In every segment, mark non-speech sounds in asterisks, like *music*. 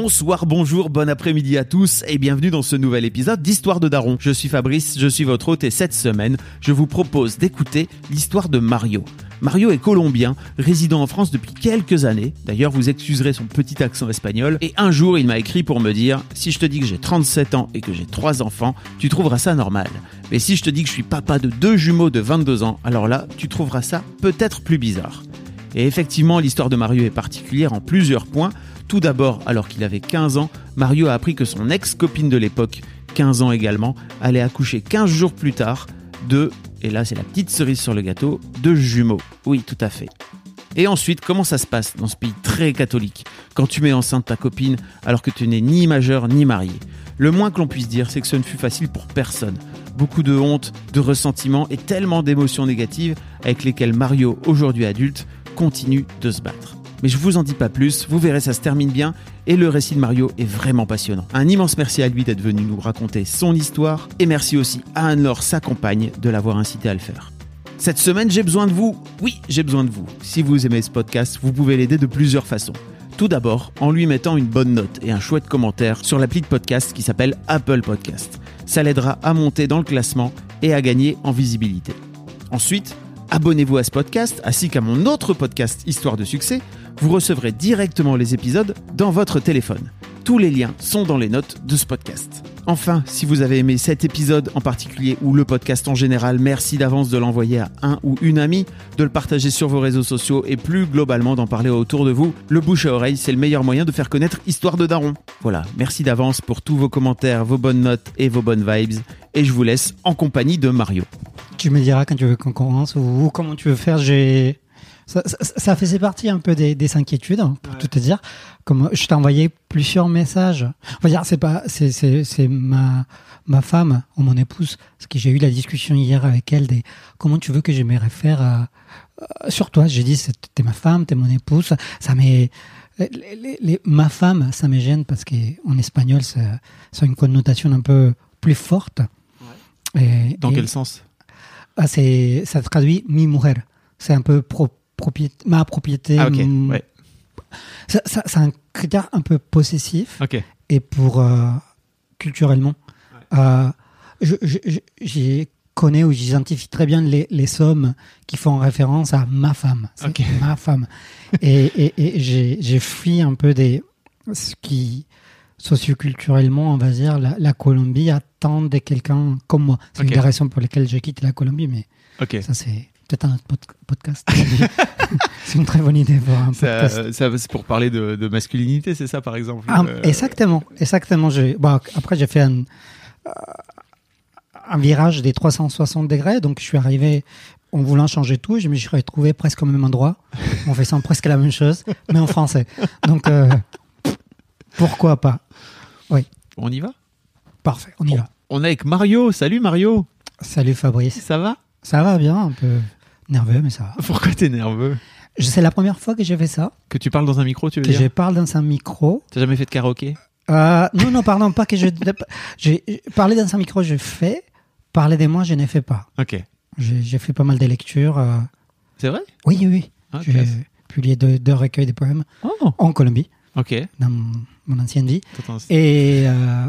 Bonsoir, bonjour, bon après-midi à tous et bienvenue dans ce nouvel épisode d'Histoire de Daron. Je suis Fabrice, je suis votre hôte et cette semaine, je vous propose d'écouter l'histoire de Mario. Mario est colombien, résidant en France depuis quelques années. D'ailleurs, vous excuserez son petit accent espagnol. Et un jour, il m'a écrit pour me dire Si je te dis que j'ai 37 ans et que j'ai 3 enfants, tu trouveras ça normal. Mais si je te dis que je suis papa de deux jumeaux de 22 ans, alors là, tu trouveras ça peut-être plus bizarre. Et effectivement, l'histoire de Mario est particulière en plusieurs points. Tout d'abord, alors qu'il avait 15 ans, Mario a appris que son ex-copine de l'époque, 15 ans également, allait accoucher 15 jours plus tard de, et là c'est la petite cerise sur le gâteau, de jumeaux. Oui, tout à fait. Et ensuite, comment ça se passe dans ce pays très catholique quand tu mets enceinte ta copine alors que tu n'es ni majeur ni marié? Le moins que l'on puisse dire, c'est que ce ne fut facile pour personne. Beaucoup de honte, de ressentiment et tellement d'émotions négatives avec lesquelles Mario, aujourd'hui adulte, continue de se battre. Mais je vous en dis pas plus, vous verrez ça se termine bien et le récit de Mario est vraiment passionnant. Un immense merci à lui d'être venu nous raconter son histoire et merci aussi à Anne-Laure, sa compagne, de l'avoir incité à le faire. Cette semaine, j'ai besoin de vous. Oui, j'ai besoin de vous. Si vous aimez ce podcast, vous pouvez l'aider de plusieurs façons. Tout d'abord, en lui mettant une bonne note et un chouette commentaire sur l'appli de podcast qui s'appelle Apple Podcast. Ça l'aidera à monter dans le classement et à gagner en visibilité. Ensuite, abonnez-vous à ce podcast ainsi qu'à mon autre podcast Histoire de succès vous recevrez directement les épisodes dans votre téléphone. Tous les liens sont dans les notes de ce podcast. Enfin, si vous avez aimé cet épisode en particulier ou le podcast en général, merci d'avance de l'envoyer à un ou une amie, de le partager sur vos réseaux sociaux et plus globalement d'en parler autour de vous. Le bouche à oreille, c'est le meilleur moyen de faire connaître Histoire de Daron. Voilà, merci d'avance pour tous vos commentaires, vos bonnes notes et vos bonnes vibes. Et je vous laisse en compagnie de Mario. Tu me diras quand tu veux qu'on commence ou comment tu veux faire. J'ai ça, ça, ça, faisait partie un peu des, des inquiétudes, hein, pour tout te dire. Comme je t'ai envoyé plusieurs messages. On va dire, c'est pas, c'est, c'est, c'est ma, ma femme ou mon épouse, parce que j'ai eu la discussion hier avec elle des comment tu veux que je me réfère à, sur toi. J'ai dit, t'es ma femme, t'es mon épouse. Ça m'est, les, les, les, ma femme, ça me gêne parce qu'en espagnol, ça, ça a une connotation un peu plus forte. Ouais. Et, Dans et, quel sens? Ah, c'est, ça traduit mi mujer. C'est un peu pro, propriété, ma propriété. Ah, ouais. Ça, ça, c'est un critère un peu possessif. Et pour euh, culturellement, ouais. euh, je, je, je connais ou j'identifie très bien les, les sommes qui font référence à ma femme. C'est okay. ma femme. et, et, et j'ai, j'ai fui un peu des ce qui socioculturellement, on va dire, la, la Colombie attend de quelqu'un comme moi. C'est une des raisons pour lesquelles j'ai quitté la Colombie, mais ça c'est peut-être un autre pod podcast. *laughs* c'est une très bonne idée pour un podcast. Ça, ça, c'est pour parler de, de masculinité, c'est ça par exemple ah, euh... Exactement, exactement. Bon, après, j'ai fait un, euh, un virage des 360 degrés, donc je suis arrivé en voulant changer tout, je me suis retrouvé presque au même endroit, en faisant presque la même chose, mais en français. Donc, euh, pourquoi pas? Oui. On y va? Parfait, on y on, va. On est avec Mario. Salut Mario. Salut Fabrice. Ça va? Ça va bien, un peu nerveux, mais ça va. Pourquoi t'es nerveux? C'est la première fois que j'ai fait ça. Que tu parles dans un micro, tu veux que dire? je parle dans un micro. T'as jamais fait de karaoké? Euh, Non, non, pardon, pas que je. *laughs* j'ai parlé dans un micro, je fais. Parler de moi, je ne fais pas. Ok. J'ai fait pas mal de lectures. Euh... C'est vrai? Oui, oui. Ah, j'ai publié deux, deux, recueils de poèmes oh. en Colombie. Ok. Dans mon ancienne vie. Et, euh,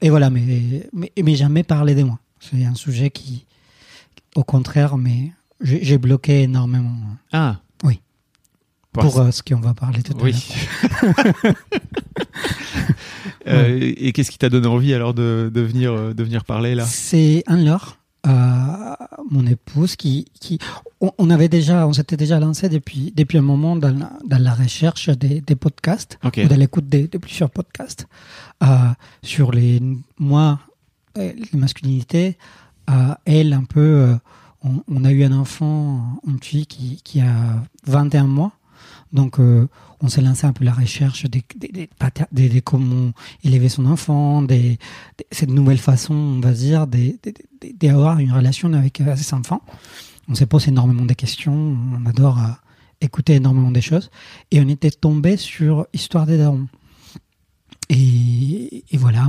et voilà, mais, mais, mais jamais parler de moi. C'est un sujet qui, au contraire, mais j'ai bloqué énormément. Ah. Oui. Pour, pour euh, ce qu'on va parler tout à oui. l'heure. *laughs* euh, ouais. Et qu'est-ce qui t'a donné envie alors de, de, venir, de venir parler là? C'est Anne-Laure, euh, mon épouse, qui, qui on, on avait déjà, on s'était déjà lancé depuis, depuis un moment dans la, dans la recherche des, des podcasts, okay. ou dans l'écoute de, de, plusieurs podcasts, euh, sur les, moi, les masculinités, elle un peu on, a eu un enfant, une fille qui, a 21 mois. Donc, euh, on s'est lancé un peu la recherche des, des, des, comment élever son enfant, des, cette nouvelle façon, on va dire, d'avoir une relation avec ses enfants. On s'est posé énormément de questions, on adore euh, écouter énormément des choses. Et on était tombé sur Histoire des darons. Et, voilà,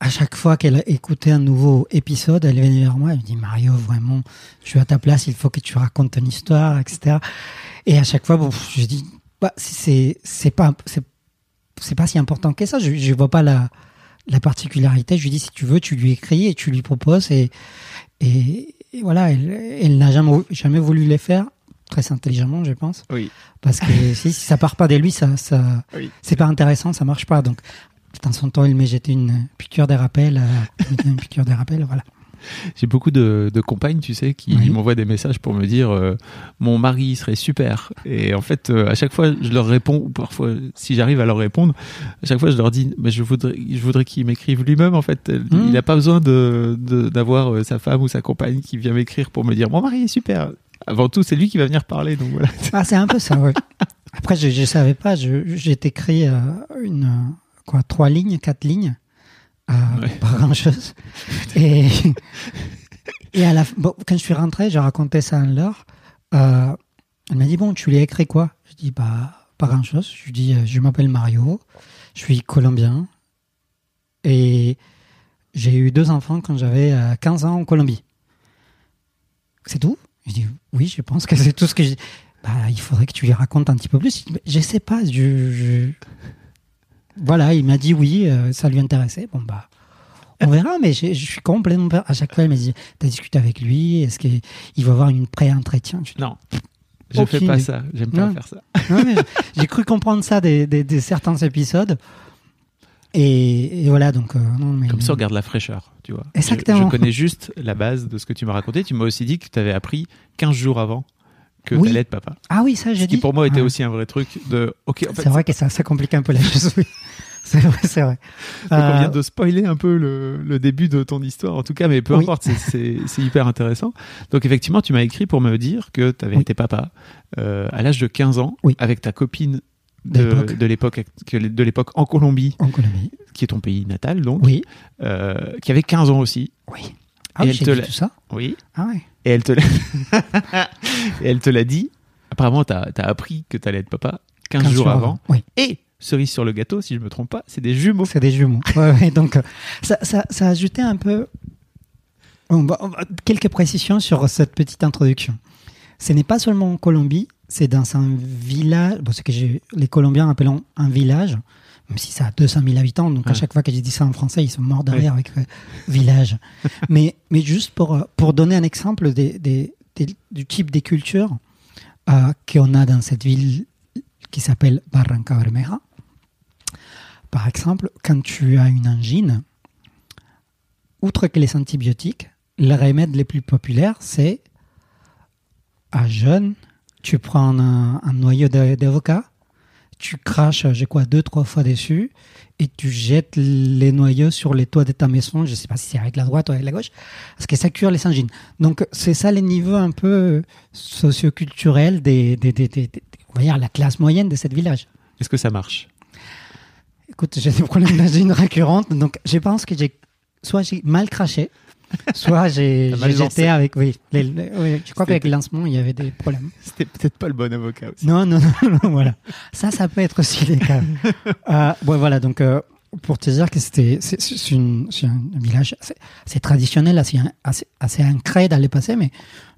à chaque fois qu'elle écoutait un nouveau épisode, elle venait vers moi, elle me dit Mario, vraiment, je suis à ta place, il faut que tu racontes ton histoire, etc. Et à chaque fois, bon, je dis, bah, c'est pas c'est pas si important que ça. Je je vois pas la la particularité. Je lui dis si tu veux, tu lui écris et tu lui proposes et voilà. Elle, elle n'a jamais jamais voulu les faire très intelligemment, je pense. Oui. Parce que *laughs* si, si ça part pas de lui, ça, ça Oui. c'est pas intéressant, ça marche pas. Donc, de temps en temps, il m'a jeté une piqûre des rappels, euh, *laughs* une piqûre des rappels, voilà. J'ai beaucoup de, de compagnes, tu sais, qui Oui. m'envoient des messages pour me dire euh, mon mari serait super. Et en fait, euh, à chaque fois, je leur réponds, ou parfois, si j'arrive à leur répondre, à chaque fois, je leur dis, mais je voudrais, je voudrais qu'il m'écrive lui-même. En fait, Mhm. il n'a pas besoin de de- d'avoir euh, sa femme ou sa compagne qui vient m'écrire pour me dire mon mari est super. Avant tout, c'est lui qui va venir parler. Donc voilà. *laughs* Ah, c'est un peu ça, oui. Après, je, je savais pas, j'ai écrit euh, une, quoi, trois lignes, quatre lignes, euh, Ouais. pas grand chose. Et, et à la, bon, quand je suis rentré, j'ai raconté ça à Laure. Euh, elle m'a dit, bon, tu l'as écrit quoi? Je dis, bah, pas grand chose. Je lui dis, je m'appelle Mario, je suis colombien et j'ai eu deux enfants quand j'avais euh, 15 ans en Colombie. C'est tout? Je dis, oui, je pense que c'est tout ce que j'ai. Bah, il faudrait que tu lui racontes un petit peu plus. Je sais pas, je, je- Voilà, il m'a dit oui, euh, ça lui intéressait. Bon, bah, on verra, mais je, je suis complètement. À chaque fois, il m'a dit T'as discuté avec lui Est-ce qu'il va avoir une pré-entretien? Non, je fais pas ça. J'aime pas Non. faire ça. J'ai cru comprendre ça des, des- des certains épisodes. Et, et voilà, donc. euh, non, mais Comme ça, on garde la fraîcheur, tu vois. Exactement. Je, connais juste la base de ce que tu m'as raconté. Tu m'as aussi dit que tu avais appris 15 jours avant que Oui. tu allais être papa. Ah oui, ça, j'ai Ce dit. qui pour moi était Ouais. aussi un vrai truc de OK, en fait, C'est vrai que ça, ça complique un peu la chose, oui. *laughs* C'est vrai, c'est vrai. Donc, on Euh, vient de spoiler un peu le, le début de ton histoire, en tout cas, mais peu Oui. importe, c'est- hyper intéressant. Donc, effectivement, tu m'as écrit pour me dire que tu avais Oui. été papa euh, à l'âge de 15 ans avec ta copine De l'époque. de l'époque en Colombie, En Colombie. qui est ton pays natal, donc, Oui. euh, qui avait 15 ans aussi. Oui. Ah Et oui, elle te dit tout ça Oui. Ah ouais. Et elle te l'a *laughs* Et elle te l'a dit. Apparemment, tu as, appris que tu allais être papa 15, 15 jours avant. Oui. Et cerise sur le gâteau, si je me trompe pas, c'est des jumeaux. C'est des jumeaux. Ouais, ouais, *laughs* donc, euh, ça, ça, ça a ajouté un peu. Bon, bah, quelques précisions sur cette petite introduction. Ce n'est pas seulement en Colombie, c'est dans un village, bon, ce que les Colombiens appellent un village, même si ça a 200 000 habitants, donc à chaque fois que j'ai dit ça en français, ils sont morts de rire avec euh, village. *laughs* mais, mais juste pour, euh, pour donner un exemple des, des- des- du type des cultures euh, qu'on a dans cette ville qui s'appelle Barranca Bermeja. Par exemple, quand tu as une angine, outre que les antibiotiques, les remèdes les plus populaires, c'est à jeûne, tu prends un, un noyau d'avocat, tu craches, je crois, deux, trois fois dessus, et tu jettes les noyaux sur les toits de ta maison, je ne sais pas si c'est avec la droite ou avec la gauche, parce que ça cure les angines. Donc, c'est ça les niveaux un peu socioculturels des, des, des, des- des- on va dire, la classe moyenne de ce village. Est-ce que ça marche? Écoute, j'ai des problèmes d'angine récurrentes, donc je pense que j'ai soit j'ai mal craché, *laughs* soit j'ai jeté avec. Oui, les- *laughs* les- oui, je crois qu'avec le lancement, il y avait des problèmes? C'était peut-être pas le bon avocat aussi. Non, non, *laughs* non, non, voilà. Ça, ça peut être aussi les cas. euh, ouais, voilà, donc euh, pour te dire que c'était c'est c'est une- c'est un village assez, assez traditionnel, assez, assez, assez ancré dans le passé, mais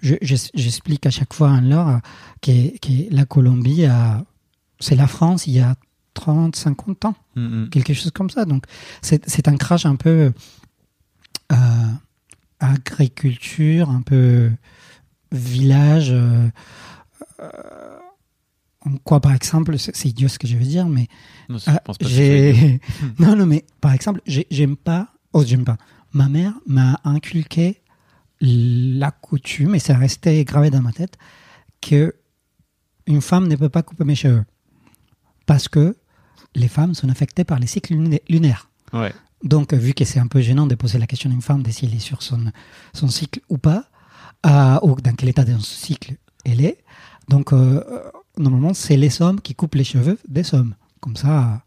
je- je- j'explique à chaque fois en l'heure que, que la Colombie, a- c'est la France il y a 30, 50 ans Mm, mm. quelque chose comme ça. Donc, c'est c'est un crash un peu euh, agriculture, un peu village. euh, euh, en quoi, par exemple, c'est idiot ce que je veux dire, mais Non, je pense pas que *laughs* non, non, mais par exemple, j'ai- j'aime pas. Oh, j'aime pas. Ma mère m'a inculqué la coutume, et c'est resté gravé dans ma tête, que une femme ne peut pas couper mes cheveux. Parce que les femmes sont affectées par les cycles lunaires. Ouais. Donc, vu que c'est un peu gênant de poser la question à une femme de si elle est sur son, son cycle ou pas, euh, ou dans quel état de cycle elle est. Donc, euh, normalement, c'est les hommes qui coupent les cheveux des hommes. Comme ça,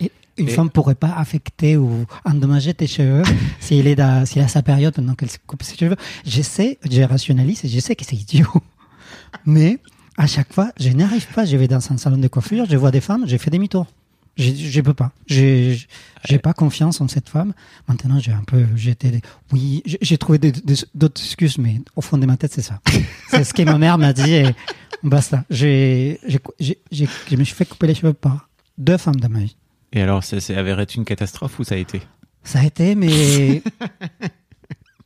une Et- femme pourrait pas affecter ou endommager tes cheveux *laughs* si elle est dans, a sa période pendant qu'elle se coupe ses cheveux. Je sais, je rationalise et je sais que c'est idiot. Mais à chaque fois, je n'arrive pas. Je vais dans un salon de coiffure, je vois des femmes, j'ai fait demi-tour. Je, peux pas. J'ai, j'ai pas confiance en cette femme. Maintenant, j'ai un peu, j'étais, oui, j'ai trouvé d'autres excuses, mais au fond de ma tête, c'est ça. *laughs* c'est ce que ma mère m'a dit et basta. J'ai, je me suis fait couper les cheveux par deux femmes dans ma vie. Et alors, ça s'est avéré être une catastrophe ou ça a été? Ça a été, mais, *laughs*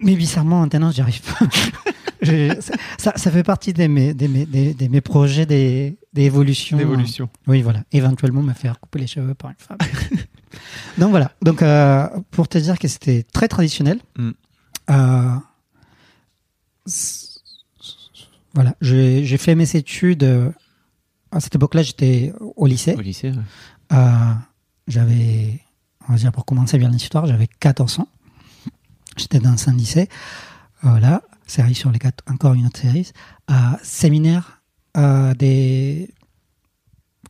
mais bizarrement, maintenant, j'y arrive pas. *laughs* Je- ça, fait partie de mes, projets des- d'évolution. Oui, voilà. Éventuellement, me faire couper les cheveux par une femme. *laughs* Donc voilà. Donc euh, pour te dire que c'était très traditionnel. Mm. euh, voilà. J'ai fait mes études. euh, À cette époque-là, j'étais au lycée. Au lycée ouais. J'avais, on va dire pour commencer bien l'histoire, j'avais 14 ans. J'étais dans un lycée. Voilà. Série sur les quatre, encore une autre série. Euh, séminaire euh, des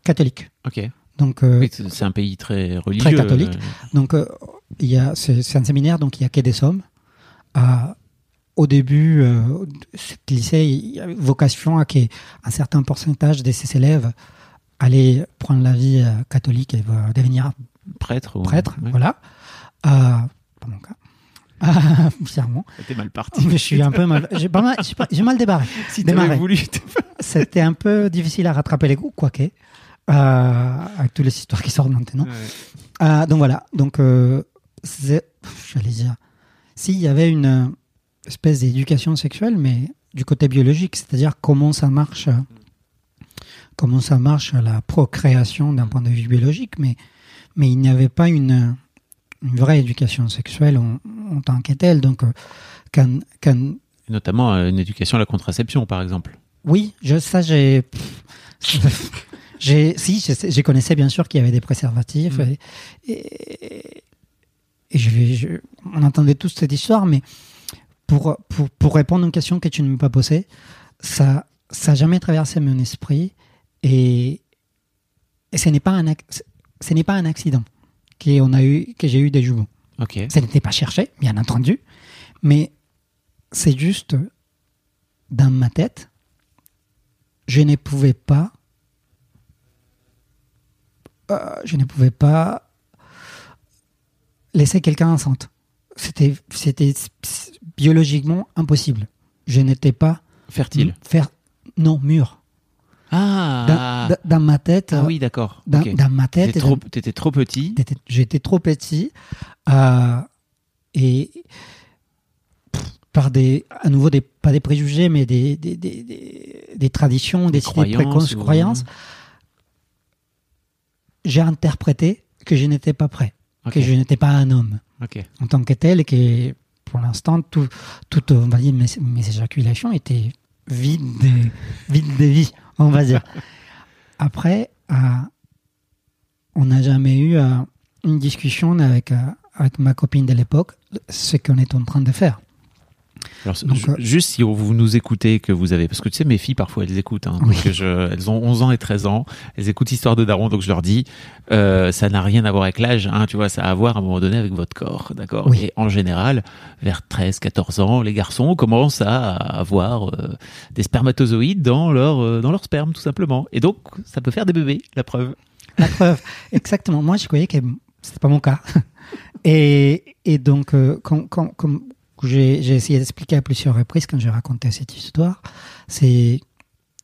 catholiques. Ok. Donc, euh, Oui, c'est un pays très religieux. Très catholique. euh, donc euh, il y a, c'est, un séminaire, donc il y a que des hommes. Euh, au début, euh, ce lycée il y avait vocation à qu'un certain pourcentage de ses élèves allaient prendre la vie euh, catholique et devenir prêtre. ou- prêtre. ouais. Voilà. Euh, pas mon cas. *laughs* Ah, bizarrement. C'était mal parti. Je suis un peu mal. J'ai, mal, j'ai, débarré. *laughs* si t'avais voulu. C'était un peu difficile à rattraper les coups, quoique. Euh, avec toutes les histoires qui sortent maintenant. Ouais. Ah, donc voilà, donc euh, j'allais dire, s'il y avait une euh, espèce d'éducation sexuelle, mais du côté biologique, c'est-à-dire comment ça marche, euh, comment ça marche la procréation d'un point de vue biologique, mais mais il n'y avait pas une une vraie éducation sexuelle en, en tant que telle. Donc euh, quand, quand Notamment euh, une éducation à la contraception, par exemple. oui, je, ça j'ai. si, je, sais- je connaissais bien sûr qu'il y avait des préservatifs. Mm. Et, et, et je, vais- je- on entendait tous cette histoire, mais pour, pour, pour répondre à une question que tu ne m'as pas posée, ça ça n'a jamais traversé mon esprit. Et, et ce n'est pas, un ce n'est pas un accident qu'on a eu, que j'ai eu des jumeaux. Ok. Ça n'était pas cherché, bien entendu, mais c'est juste dans ma tête, je ne pouvais pas, euh, je ne pouvais pas laisser quelqu'un enceinte. C'était, c'était biologiquement impossible. Je n'étais pas Fertile. faire non mûr. Dans, Ah. dans- dans ma tête, Ah oui, d'accord. dans, ma tête, T'étais trop, trop petit. J'étais trop petit euh, et pff, par des, à nouveau des, pas des préjugés, mais des, des, des, des, des traditions, des, idées croyances préconçues, croyances. J'ai interprété que je n'étais pas prêt, que je n'étais pas un homme en tant que tel et que pour l'instant, tout, tout, on va dire, mes, mes éjaculations étaient vides de, vides de vie, on va. Après, euh, on n'a jamais eu euh, une discussion avec, euh, avec ma copine de l'époque, ce qu'on est en train de faire. Alors, Donc, ju- euh, juste si vous nous écoutez, que vous avez, parce que tu sais, mes filles parfois elles écoutent, hein, Oui. donc je, elles ont 11 ans et 13 ans, elles écoutent Histoire de Daron, donc je leur dis, euh, ça n'a rien à voir avec l'âge, hein, tu vois, ça a à voir à un moment donné avec votre corps, d'accord? Oui. Et en général, vers 13, 14 ans, les garçons commencent à avoir euh, des spermatozoïdes dans leur, dans leur sperme, tout simplement. Et donc, ça peut faire des bébés, la preuve. La preuve, *laughs* exactement. Moi, je croyais que c'était pas mon cas. *laughs* Et, et donc, quand, quand, j'ai essayé d'expliquer à plusieurs reprises quand j'ai raconté cette histoire, c'est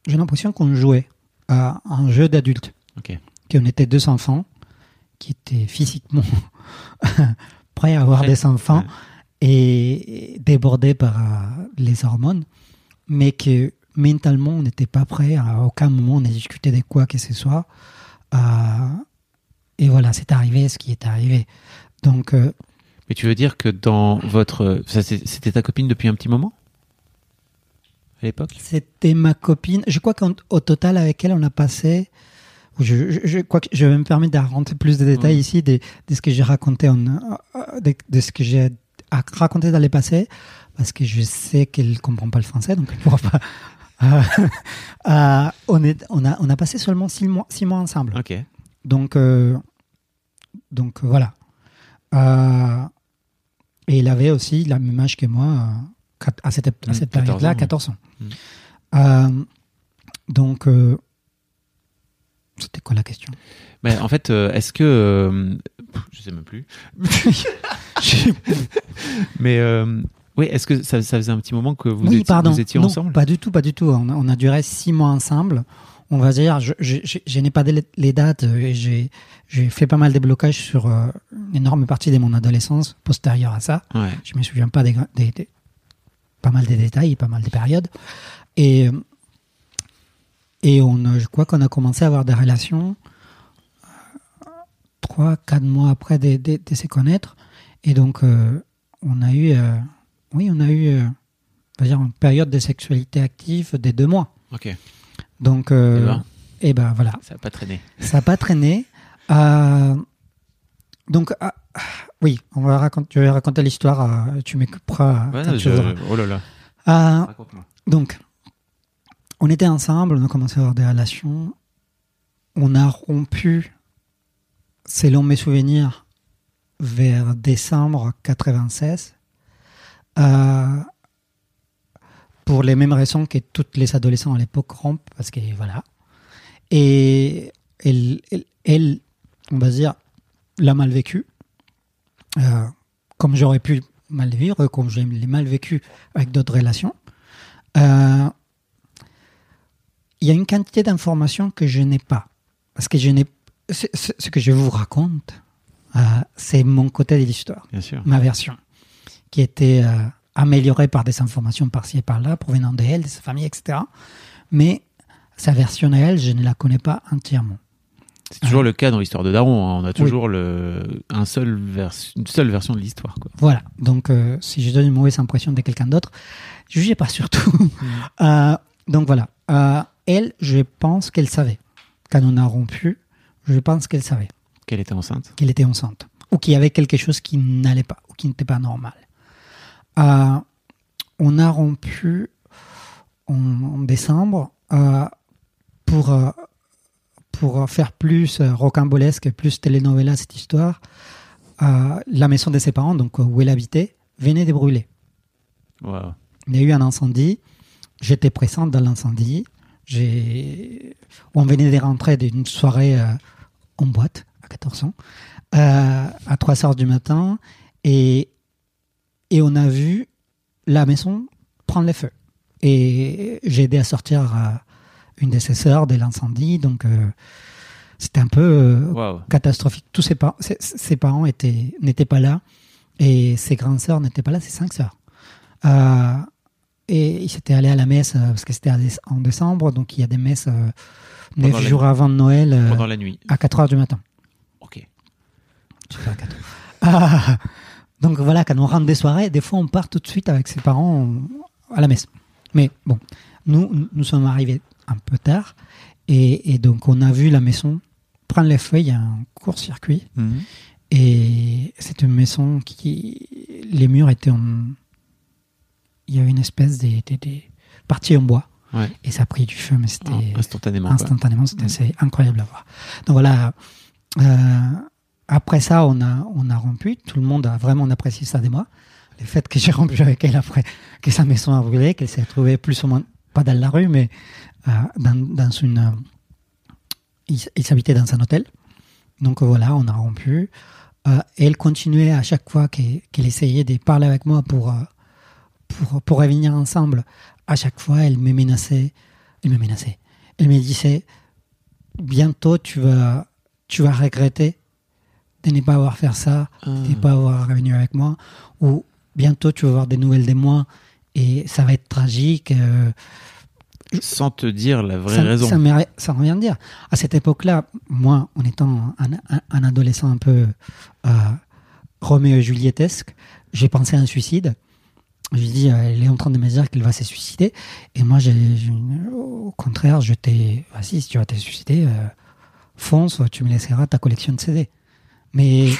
j'ai l'impression qu'on jouait à un jeu d'adulte. Ok. Qu'on était deux enfants qui étaient physiquement *laughs* prêts à avoir Prêts, des enfants ouais. et, débordés par euh, les hormones, mais que mentalement, on n'était pas prêt. À aucun moment, on n'a discuté de quoi que ce soit. Euh, et voilà, c'est arrivé ce qui est arrivé. Donc, euh, Mais tu veux dire que dans votre, c'était ta copine depuis un petit moment? À l'époque? C'était ma copine. Je crois qu'au total, avec elle, on a passé. Je, je, je crois que je vais me permettre de rentrer plus de détails ici de, de ce que j'ai raconté, en, euh, de, de ce que j'ai à raconter dans les passés parce que je sais qu'elle comprend pas le français, donc elle pourra pas. *laughs* Euh, euh, on, est, on, a, on a passé seulement six mois, six mois ensemble. Ok. Donc, euh, donc voilà. Et il avait aussi la même âge que moi euh, à cette, à Mm, cette 14 période-là, ans, 14 ans. Mm. Euh, donc, euh, c'était quoi la question? En fait, euh, est-ce que. je sais même plus. *laughs* Mais. oui, est-ce que ça, ça faisait un petit moment que vous, oui, étiez, pardon. vous étiez Non, ensemble? Pas du tout, pas du tout. On a, on a duré six mois ensemble. On va dire, je, je, je- je n'ai pas les, dates euh, et j'ai, fait pas mal de blocages sur euh, une énorme partie de mon adolescence postérieure à ça. Ouais. Je me souviens pas des, gra- des- des- pas mal des détails, pas mal des périodes. Et, et on, je crois qu'on a commencé à avoir des relations euh, trois, quatre mois après de, de- de se connaître. Et donc, euh, on a eu, oui, on a eu, on va dire, une période de sexualité active des deux mois. Ok. Donc, euh, Eh ben. et ben voilà. Ça n'a pas traîné. Ça n'a pas traîné. Euh, donc, ah, oui, on va raconter, je vais raconter l'histoire. euh, tu m'écouteras. Ouais, je- Oh là là. Euh, donc, on était ensemble, on a commencé à avoir des relations. On a rompu, selon mes souvenirs, vers décembre 96. Euh, pour les mêmes raisons que toutes les adolescents à l'époque rompent, parce que voilà. Et elle, elle, elle, on va dire, l'a mal vécu, euh, comme j'aurais pu mal vivre, comme je l'ai mal vécu avec d'autres relations. Euh, Il y a une quantité d'informations que je n'ai pas. Parce que je n'ai. Ce, que je vous raconte, euh, c'est mon côté de l'histoire ma version, qui était améliorée par des informations par-ci et par-là, provenant d'elle, de sa famille, etc. Mais sa version à elle, je ne la connais pas entièrement. C'est toujours le cas dans l'histoire de Daron. hein. On a toujours le, un seul vers, une seule version de l'histoire. Voilà. Donc, euh, si je donne une mauvaise impression de quelqu'un d'autre, jugez pas surtout. *laughs* Euh, donc voilà. Euh, elle, je pense qu'elle savait. Quand on a rompu, je pense qu'elle savait Qu'elle était enceinte. qu'elle était enceinte ou qu'il y avait quelque chose qui n'allait pas ou qui n'était pas normal. Euh, on a rompu en, en décembre euh, pour, euh, pour faire plus rocambolesque, plus telenovela cette histoire. la maison de ses parents, donc où elle habitait, venait de brûler. Wow. Il y a eu un incendie. J'étais présente dans l'incendie. J'ai... On venait de rentrer d'une soirée en boîte à 14 ans, à 3 heures du matin, et, et on a vu la maison prendre les feux. Et j'ai aidé à sortir euh, une de ses sœurs de l'incendie, donc euh, c'était un peu euh, Wow. catastrophique. Tous ses, par- ses, ses parents étaient, n'étaient pas là et ses grandes sœurs n'étaient pas là, ses cinq sœurs. Euh, et ils s'étaient allés à la messe parce que c'était à en décembre, donc il y a des messes neuf jours nuit. avant Noël euh, Pendant la nuit. à 4 heures du matin. Ok. Super gâteau. *laughs* Ah, donc voilà, quand on rentre des soirées, des fois on part tout de suite avec ses parents à la messe. Mais bon, nous, nous sommes arrivés un peu tard et, et donc on a vu la maison prendre les feuilles, il y a un court-circuit Mhm. et c'est une maison qui. Les murs étaient en. Il y avait une espèce de, de, de partie en bois Ouais. et ça a pris du feu, mais c'était Ah, instantanément. instantanément, c'était assez incroyable à voir. Donc voilà, euh, après ça, on a, on a rompu. Tout le monde a vraiment apprécié ça de moi. Le fait que j'ai rompu avec elle après que sa maison a brûlé, qu'elle s'est retrouvée plus ou moins, pas dans la rue, mais euh, dans, dans une. euh, ils s'habitaient dans un hôtel. Donc voilà, on a rompu. Euh, elle continuait à chaque fois qu'elle qu'elle essayait de parler avec moi pour, euh, pour, pour revenir ensemble. À chaque fois, elle me menaçait. Elle me menaçait. Elle me disait bientôt tu vas, tu vas regretter de ne pas avoir fait ça, Ah. de ne pas avoir revenu avec moi, ou bientôt tu vas avoir des nouvelles de moi et ça va être tragique. euh, Sans te dire la vraie ça, raison. Ça, ça revient de dire. À cette époque-là, moi, en étant un, un- un adolescent un peu euh, Roméo et Julietesque, j'ai pensé à un suicide. Je lui dis, euh, elle est en train de me dire qu'elle va se suicider. Et moi, j'ai, au contraire, je t'ai, vas-y, si tu vas te suicider, euh, fonce, tu me laisseras ta collection de CD. Mais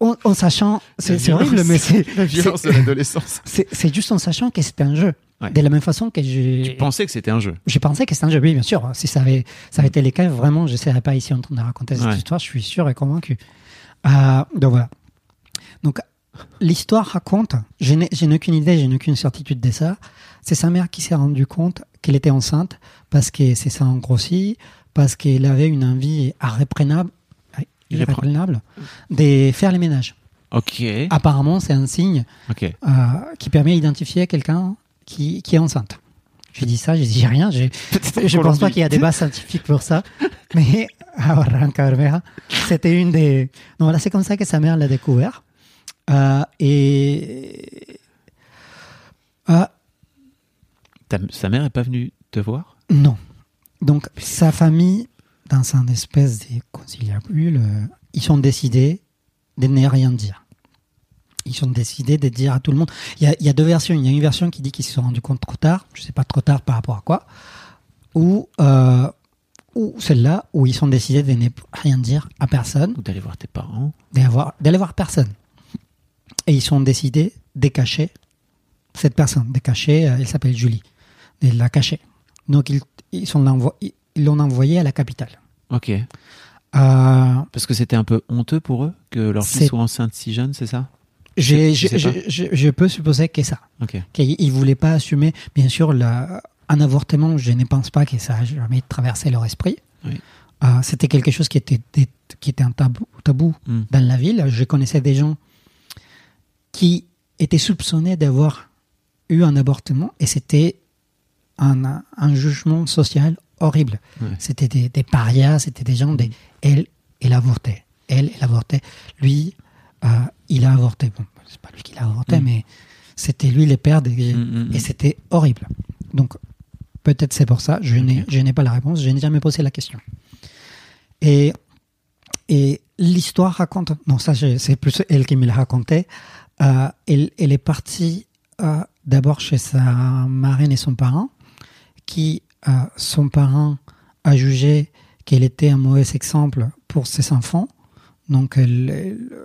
en, en sachant, c'est c'est horrible, mais c'est *laughs* La violence de l'adolescence. *laughs* c'est c'est juste en sachant que c'était un jeu. Ouais. De la même façon que j'ai Tu pensais que c'était un jeu. j'ai pensé que c'était un jeu. Oui, bien sûr. Si ça avait, ça avait été le cas, vraiment, je ne serais pas ici en train de raconter cette Ouais. histoire. Je suis sûr et convaincu. Euh, donc voilà. Donc l'histoire raconte, je n'ai je aucune idée, je n'ai aucune certitude de ça. C'est sa mère qui s'est rendue compte qu'elle était enceinte parce que ses seins ont grossi, parce qu'elle avait une envie irréprénable, irréprénable de faire les ménages. Ok. Apparemment, c'est un signe euh, qui permet d'identifier quelqu'un qui, qui est enceinte. J'ai dit ça, j'ai dit rien. Je *laughs* pense pas qu'il y a des bases scientifiques pour ça. *laughs* Mais Bermeja, c'était une des. Donc voilà, c'est comme ça que sa mère l'a découvert. Euh, et. Euh, Ta- sa mère est pas venue te voir? Non. Donc sa famille, dans un espèce de conciliabule, euh, ils ont décidé de ne rien dire. Ils ont décidé de dire à tout le monde. Il y a, il y a deux versions. Il y a une version qui dit qu'ils se sont rendus compte trop tard. Je sais pas trop tard par rapport à quoi. Ou, euh, ou celle-là où ils ont décidé de ne rien dire à personne, ou d'aller voir tes parents d'aller voir, personne. Et ils ont décidé de cacher cette personne, de cacher. euh, elle s'appelle Julie, de la cacher. Donc ils, ils sont ils l'ont envoyée à la capitale. Ok. Euh, Parce que c'était un peu honteux pour eux que leur fille soit enceinte si jeune, c'est ça? Je peux supposer que ça. Ok. qu'ils ne voulaient pas assumer. Bien sûr, la- un avortement, je ne pense pas que ça a jamais traversé leur esprit. Oui. Euh, C'était quelque chose qui était, des- qui était un tabou, tabou Hmm. dans la ville. Je connaissais des gens qui étaient soupçonnés d'avoir eu un avortement et c'était un, un jugement social horrible. Ouais. C'était des, des parias, c'était des gens, des, elle, elle avortait. Elle, elle avortait. Lui, euh, il a avorté. Bon, c'est pas lui qui l'a avorté, Mm. mais c'était lui le père des, Mm, mm, mm. et c'était horrible. Donc, peut-être c'est pour ça. Je n'ai, je n'ai pas la réponse. Je n'ai jamais posé la question. Et, et l'histoire raconte. Non, ça, c'est plus elle qui me l'a raconté. Euh, elle, elle est partie euh, d'abord chez sa marraine et son parent, qui, son parent, a jugé qu'elle était un mauvais exemple pour ses enfants. Donc, elle, elle,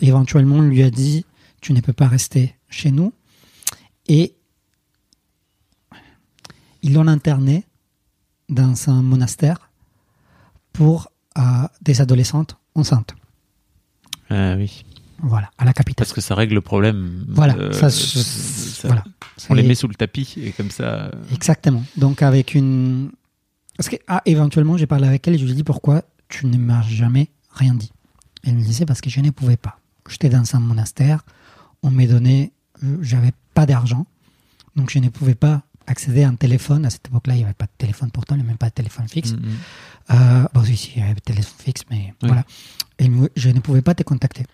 éventuellement, lui a dit Tu ne peux pas rester chez nous. Et ils l'ont interné dans un monastère pour des adolescentes enceintes. Ah oui. Voilà, à la capitale. Parce que ça règle le problème. Voilà, Euh, ça, ça- voilà. On les met sous le tapis et comme ça. euh, Exactement. Donc avec une... Parce que, ah, éventuellement, j'ai parlé avec elle et je lui ai dit pourquoi tu ne m'as jamais rien dit? Elle me disait parce que je ne pouvais pas. J'étais dans un monastère, on m'a donné, j'avais pas d'argent, donc je ne pouvais pas accéder à un téléphone. À cette époque-là, il n'y avait pas de téléphone portable, même pas de téléphone fixe. mm, mm. Euh, bon, si, si, il y avait téléphone fixe, mais Oui. voilà. Et je ne pouvais pas te contacter.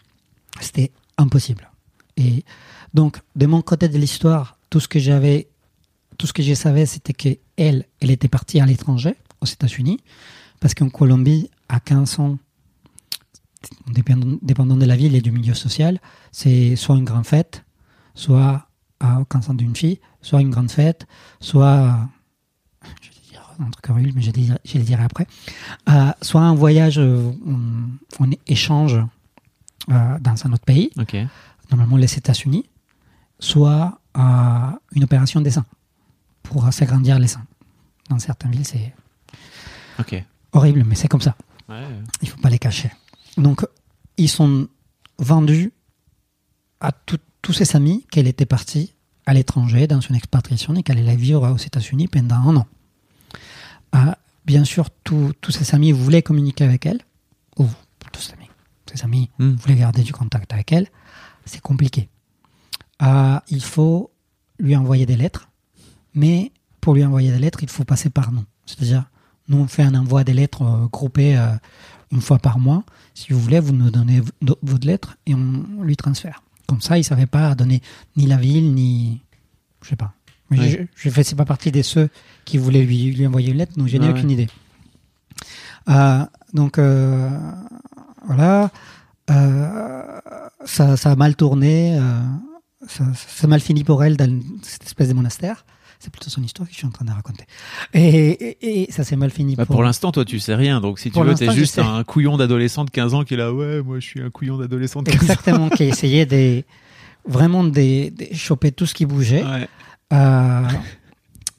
C'était impossible. Et donc, de mon côté de l'histoire, tout ce que j'avais, tout ce que je savais, c'était que elle, était partie à l'étranger, aux États-Unis, parce qu'en Colombie, à 15 ans, dépendant, de la ville et du milieu social, c'est soit une grande fête, soit à 15 ans d'une fille, soit une grande fête, soit je vais dire un truc horrible, mais je, je le dirai après. Euh, soit un voyage euh, en, en échange euh, dans un autre pays, normalement les États-Unis, soit euh, une opération des seins pour s'agrandir les seins. Dans certaines villes, c'est horrible, mais c'est comme ça. Ouais. Il faut pas les cacher. Donc, ils sont vendus à tout- tous ses amis qu'elle était partie à l'étranger dans une expatriation et qu'elle allait vivre aux États-Unis pendant un an. Euh, bien sûr, tous ses amis voulaient communiquer avec elle, ou ses amis, ses amis Mm. voulaient garder du contact avec elle. C'est compliqué. Euh, il faut lui envoyer des lettres, mais pour lui envoyer des lettres, il faut passer par nous. C'est-à-dire, nous, on fait un envoi des lettres euh, groupées euh, une fois par mois. Si vous voulez, vous nous donnez votre lettre et on lui transfère. Comme ça, il ne savait pas donner ni la ville, ni. Je sais pas. Mais Oui. je, je faisais pas partie de ceux qui voulaient lui, lui envoyer une lettre, donc je n'ai Ah aucune ouais. idée. Euh, donc, euh, voilà. Euh, ça, ça a mal tourné. euh, ça, ça a mal fini pour elle dans cette espèce de monastère. C'est plutôt son histoire que je suis en train de raconter. Et, et, et ça s'est mal fini. Bah, pour, pour l'instant, toi, tu sais rien. Donc, si tu Pour veux, t'es juste un couillon d'adolescent de 15 ans qui est là, ouais, moi, je suis un couillon d'adolescent de 15 ans. Exactement, qui essayait de vraiment de, de choper tout ce qui bougeait. Ouais. euh,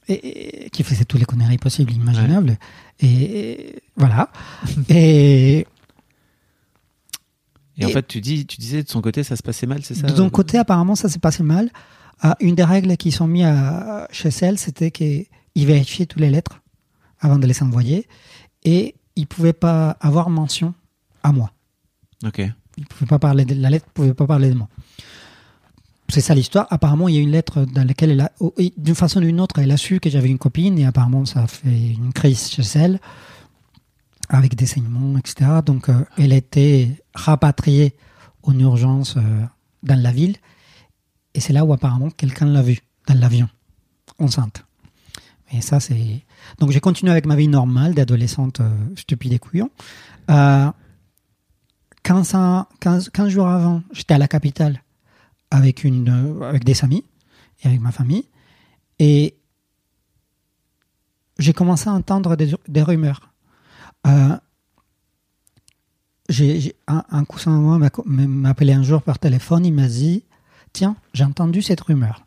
et, et qui faisait tous les conneries possibles, imaginables. Et voilà. et Et, en fait, tu dis, tu disais de son côté, ça se passait mal, c'est ça de ton côté, apparemment, ça s'est passé mal. Euh, une des règles qui sont mises à- chez elle, c'était qu'il vérifiait toutes les lettres avant de les envoyer. Et il pouvait pas avoir mention à moi. Ok. Il pouvait pas parler de, la lettre pouvait pas parler de moi. C'est ça l'histoire. Apparemment, il y a une lettre dans laquelle elle a, oh, d'une façon ou d'une autre, elle a su que j'avais une copine et apparemment ça a fait une crise chez elle avec des saignements, etc. Donc, euh, elle été rapatriée en urgence euh, dans la ville et c'est là où apparemment quelqu'un l'a vue dans l'avion, enceinte. Et ça, c'est. Donc, j'ai continué avec ma vie normale d'adolescente euh, stupide et couillon. Euh, 15, ans- 15, 15 jours avant, j'étais à la capitale avec, une, euh, avec des amis et avec ma famille. Et j'ai commencé à entendre des rumeurs. Euh, j'ai, un, un cousin à moi m'a, appelé un jour par téléphone. Il m'a dit Tiens, j'ai entendu cette rumeur.